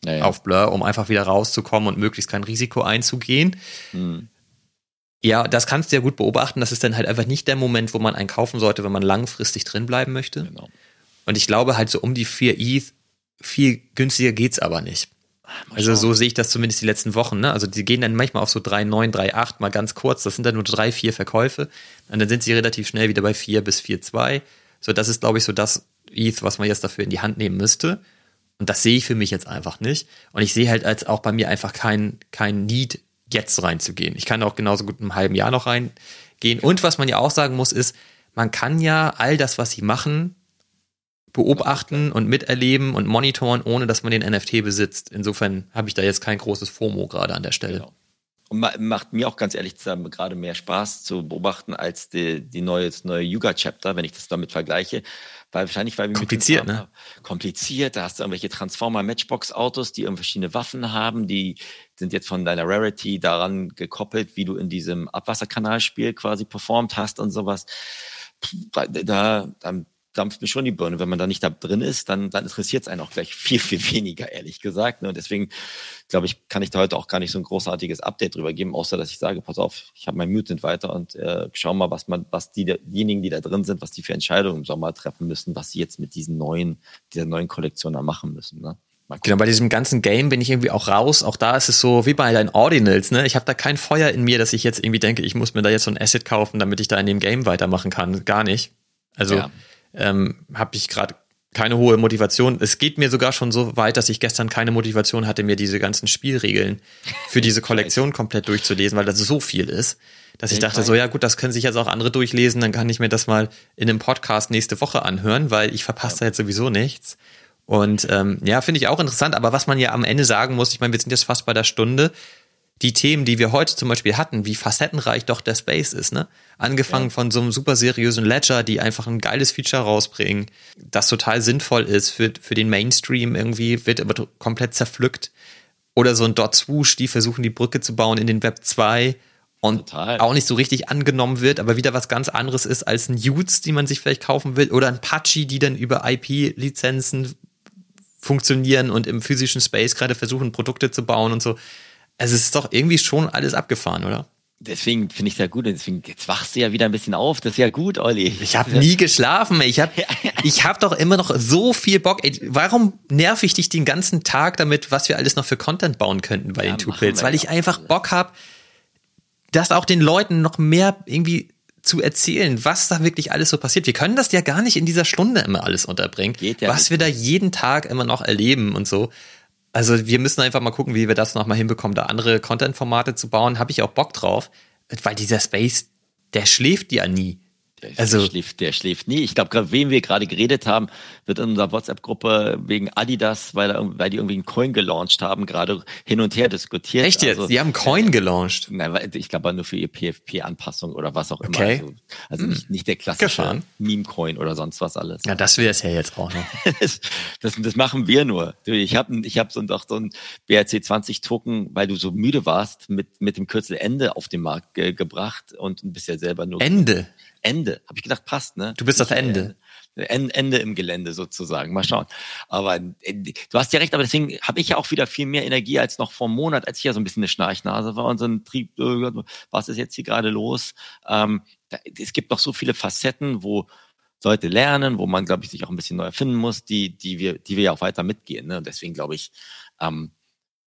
ja, auf Blur, um einfach wieder rauszukommen und möglichst kein Risiko einzugehen. Hm. Ja, das kannst du ja gut beobachten. Das ist dann halt einfach nicht der Moment, wo man einen kaufen sollte, wenn man langfristig drin bleiben möchte. Genau. Und ich glaube halt so um die 4 ETH, viel günstiger geht's aber nicht. Also so sehe ich das zumindest die letzten Wochen. Ne? Also die gehen dann manchmal auf so 3,9, 3,8 mal ganz kurz. Das sind dann nur drei, vier Verkäufe. Und dann sind sie relativ schnell wieder bei 4 bis 4,2. So, das ist, glaube ich, so das ETH, was man jetzt dafür in die Hand nehmen müsste. Und das sehe ich für mich jetzt einfach nicht. Und ich sehe halt als auch bei mir einfach kein, kein Need, jetzt reinzugehen. Ich kann auch genauso gut im halben Jahr noch reingehen. Und was man ja auch sagen muss, ist, man kann ja all das, was sie machen, beobachten und miterleben und monitoren, ohne dass man den NFT besitzt. Insofern habe ich da jetzt kein großes FOMO gerade an der Stelle. Genau. Und macht mir auch ganz ehrlich zusammen gerade mehr Spaß zu beobachten als die, die neue, das neue Yuga-Chapter, wenn ich das damit vergleiche. Weil wahrscheinlich, weil wir kompliziert, ne? Kompliziert, da hast du irgendwelche Transformer-Matchbox-Autos, die verschiedene Waffen haben, die sind jetzt von deiner Rarity daran gekoppelt, wie du in diesem Abwasserkanalspiel quasi performt hast und sowas. Da, da, da dampft mir schon die Birne. Wenn man da nicht da drin ist, dann, dann interessiert es einen auch gleich viel, viel weniger, ehrlich gesagt. Ne? Und deswegen, glaube ich, kann ich da heute auch gar nicht so ein großartiges Update drüber geben, außer dass ich sage, pass auf, ich habe mein Mutant weiter und äh, schau mal, was man, was die, diejenigen, die da drin sind, was die für Entscheidungen im Sommer treffen müssen, was sie jetzt mit diesen neuen, dieser neuen Kollektion da machen müssen. Ne? Genau, bei diesem ganzen Game bin ich irgendwie auch raus. Auch da ist es so wie bei deinen Ordinals, ne? Ich habe da kein Feuer in mir, dass ich jetzt irgendwie denke, ich muss mir da jetzt so ein Asset kaufen, damit ich da in dem Game weitermachen kann. Gar nicht. Also ja ähm, habe ich gerade keine hohe Motivation. Es geht mir sogar schon so weit, dass ich gestern keine Motivation hatte, mir diese ganzen Spielregeln für diese Kollektion komplett durchzulesen, weil das so viel ist, dass ich dachte, so ja gut, das können sich jetzt auch andere durchlesen, dann kann ich mir das mal in einem Podcast nächste Woche anhören, weil ich verpasse da jetzt sowieso nichts. Und ähm, ja, finde ich auch interessant, aber was man ja am Ende sagen muss, ich meine, wir sind jetzt fast bei der Stunde, die Themen, die wir heute zum Beispiel hatten, wie facettenreich doch der Space ist, ne? Angefangen ja. von so einem super seriösen Ledger, die einfach ein geiles Feature rausbringen, das total sinnvoll ist für, für den Mainstream irgendwie, wird aber komplett zerpflückt. Oder so ein Dot Swoosh, die versuchen die Brücke zu bauen in den Web 2 und Total. auch nicht so richtig angenommen wird, aber wieder was ganz anderes ist als ein Utes, die man sich vielleicht kaufen will, oder ein Pachi, die dann über IP-Lizenzen funktionieren und im physischen Space gerade versuchen, Produkte zu bauen und so. Also es ist doch irgendwie schon alles abgefahren, oder? Deswegen finde ich es ja gut. Deswegen, jetzt wachst du ja wieder ein bisschen auf. Das ist ja gut, Olli. Ich habe nie geschlafen. Ich habe ich hab doch immer noch so viel Bock. Ey, warum nerv ich dich den ganzen Tag damit, was wir alles noch für Content bauen könnten bei ja, den Two Pills? Weil ich einfach Bock habe, das auch den Leuten noch mehr irgendwie zu erzählen, was da wirklich alles so passiert. Wir können das ja gar nicht in dieser Stunde immer alles unterbringen, Geht ja was nicht. wir da jeden Tag immer noch erleben und so. Also wir müssen einfach mal gucken, wie wir das nochmal hinbekommen, da andere Content-Formate zu bauen. Habe ich auch Bock drauf, weil dieser Space, der schläft ja nie. Der, also, der schläft, der schläft nie. Ich glaube, gerade wem wir gerade geredet haben, wird in unserer WhatsApp-Gruppe wegen Adidas, weil, weil die irgendwie einen Coin gelauncht haben, gerade hin und her diskutiert. Echt jetzt? Also, die haben einen Coin äh, gelauncht? Nein, ich glaube nur für ihr PFP-Anpassung oder was auch immer. Okay. Also, also nicht, nicht der klassische Meme-Coin oder sonst was alles. Ja, das wäre es ja jetzt auch noch. das, das, das, machen wir nur. Ich habe ich hab so, so ein BRC20-Token, weil du so müde warst, mit, mit dem Kürzel Ende auf den Markt ge gebracht und bist ja selber nur. Ende? Ende. Habe ich gedacht, passt, ne? Du bist das Ende. Ende im Gelände sozusagen. Mal schauen. Aber äh, du hast ja recht, aber deswegen habe ich ja auch wieder viel mehr Energie als noch vor einem Monat, als ich ja so ein bisschen eine Schnarchnase war und so ein Trieb, äh, was ist jetzt hier gerade los? Ähm, da, es gibt noch so viele Facetten, wo Leute lernen, wo man, glaube ich, sich auch ein bisschen neu erfinden muss, die, die wir, die wir ja auch weiter mitgehen. Ne? Und deswegen glaube ich, ähm,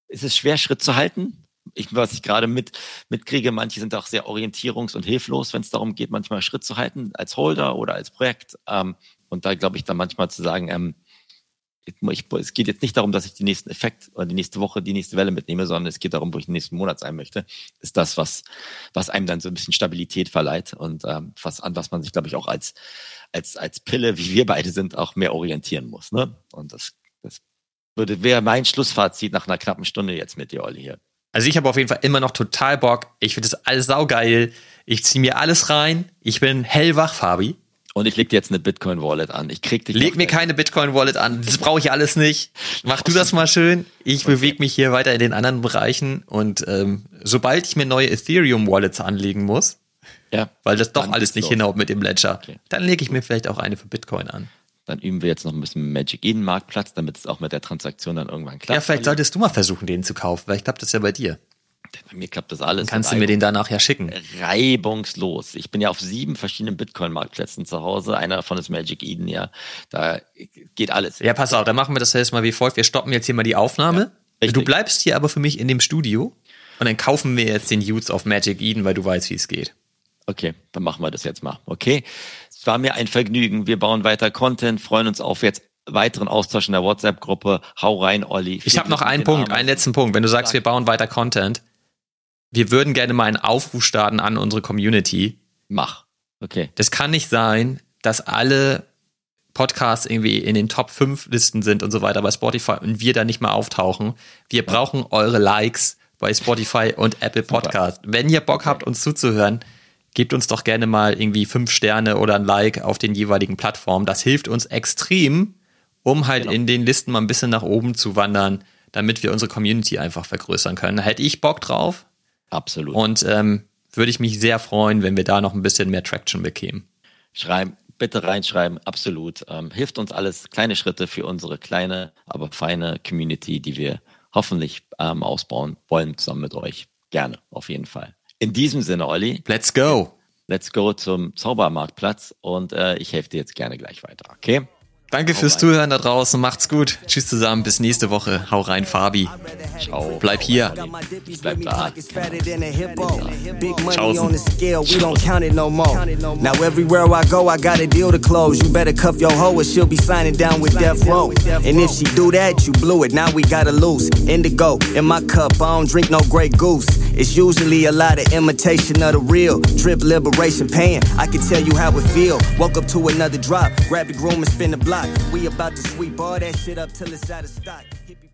ist es schwer, Schritt zu halten ich, was ich gerade mit, mitkriege, manche sind auch sehr orientierungs- und hilflos, wenn es darum geht, manchmal Schritt zu halten als Holder oder als Projekt. Ähm, und da glaube ich dann manchmal zu sagen, ähm, ich, es geht jetzt nicht darum, dass ich die nächsten Effekt oder die nächste Woche, die nächste Welle mitnehme, sondern es geht darum, wo ich den nächsten Monat sein möchte, ist das, was, was einem dann so ein bisschen Stabilität verleiht und ähm, was, an was man sich, glaube ich, auch als, als, als Pille, wie wir beide sind, auch mehr orientieren muss. Ne? Und das, das würde, wäre mein Schlussfazit nach einer knappen Stunde jetzt mit dir, Olli, hier. Also ich habe auf jeden Fall immer noch total Bock. Ich finde das alles saugeil. Ich ziehe mir alles rein. Ich bin hellwach, Fabi. Und ich leg dir jetzt eine Bitcoin-Wallet an. Ich krieg dich. Leg mir keine Bitcoin-Wallet an. Das brauche ich alles nicht. Mach du das mal schön. Ich okay. bewege mich hier weiter in den anderen Bereichen. Und ähm, sobald ich mir neue Ethereum-Wallets anlegen muss, ja, weil das doch alles nicht hinhaut mit dem Ledger, okay. dann lege ich mir vielleicht auch eine für Bitcoin an. Dann üben wir jetzt noch ein bisschen Magic Eden Marktplatz, damit es auch mit der Transaktion dann irgendwann klappt. Ja, vielleicht solltest du mal versuchen, den zu kaufen. Vielleicht klappt das ja bei dir. Bei mir klappt das alles. Kannst du mir den danach ja schicken? Reibungslos. Ich bin ja auf sieben verschiedenen Bitcoin-Marktplätzen zu Hause. Einer davon ist Magic Eden, ja. Da geht alles. Ja, pass auf, dann machen wir das jetzt mal wie folgt. Wir stoppen jetzt hier mal die Aufnahme. Ja, du bleibst hier aber für mich in dem Studio und dann kaufen wir jetzt den Utes auf Magic Eden, weil du weißt, wie es geht. Okay, dann machen wir das jetzt mal. Okay. Es war mir ein Vergnügen. Wir bauen weiter Content, freuen uns auf jetzt weiteren Austausch in der WhatsApp-Gruppe. Hau rein, Olli. Ich habe noch einen Punkt, einen letzten Punkt. Wenn du sagst, wir bauen weiter Content, wir würden gerne mal einen Aufruf starten an unsere Community. Mach. Okay. Das kann nicht sein, dass alle Podcasts irgendwie in den Top 5 Listen sind und so weiter bei Spotify und wir da nicht mal auftauchen. Wir brauchen eure Likes bei Spotify und Apple Podcast. Super. Wenn ihr Bock habt, uns zuzuhören, gebt uns doch gerne mal irgendwie fünf Sterne oder ein Like auf den jeweiligen Plattformen. Das hilft uns extrem, um halt genau. in den Listen mal ein bisschen nach oben zu wandern, damit wir unsere Community einfach vergrößern können. Hätte ich Bock drauf. Absolut. Und ähm, würde ich mich sehr freuen, wenn wir da noch ein bisschen mehr Traction bekämen. Schreiben, bitte reinschreiben, absolut. Ähm, hilft uns alles, kleine Schritte für unsere kleine, aber feine Community, die wir hoffentlich ähm, ausbauen wollen, zusammen mit euch. Gerne, auf jeden Fall. In diesem Sinne, Olli. Let's go. Let's go zum Zaubermarktplatz und äh, ich helfe dir jetzt gerne gleich weiter, okay? Danke Hau fürs rein. Zuhören da draußen. Macht's gut. Tschüss zusammen. Bis nächste Woche. Hau rein, Fabi. Ciao. Bleib hier. Bleib da. Now everywhere I go, I got a deal to close. You better cuff your hoe or she'll be signing down with Death Row. And if she do that, you blew it. Now we gotta lose. Indigo in my cup. I don't drink no Grey Goose. It's usually a lot of imitation of the real. Drip liberation pain. I can tell you how it feel. Woke up to another drop. Grab the groom and spin the block. We about to sweep all that shit up till it's out of stock.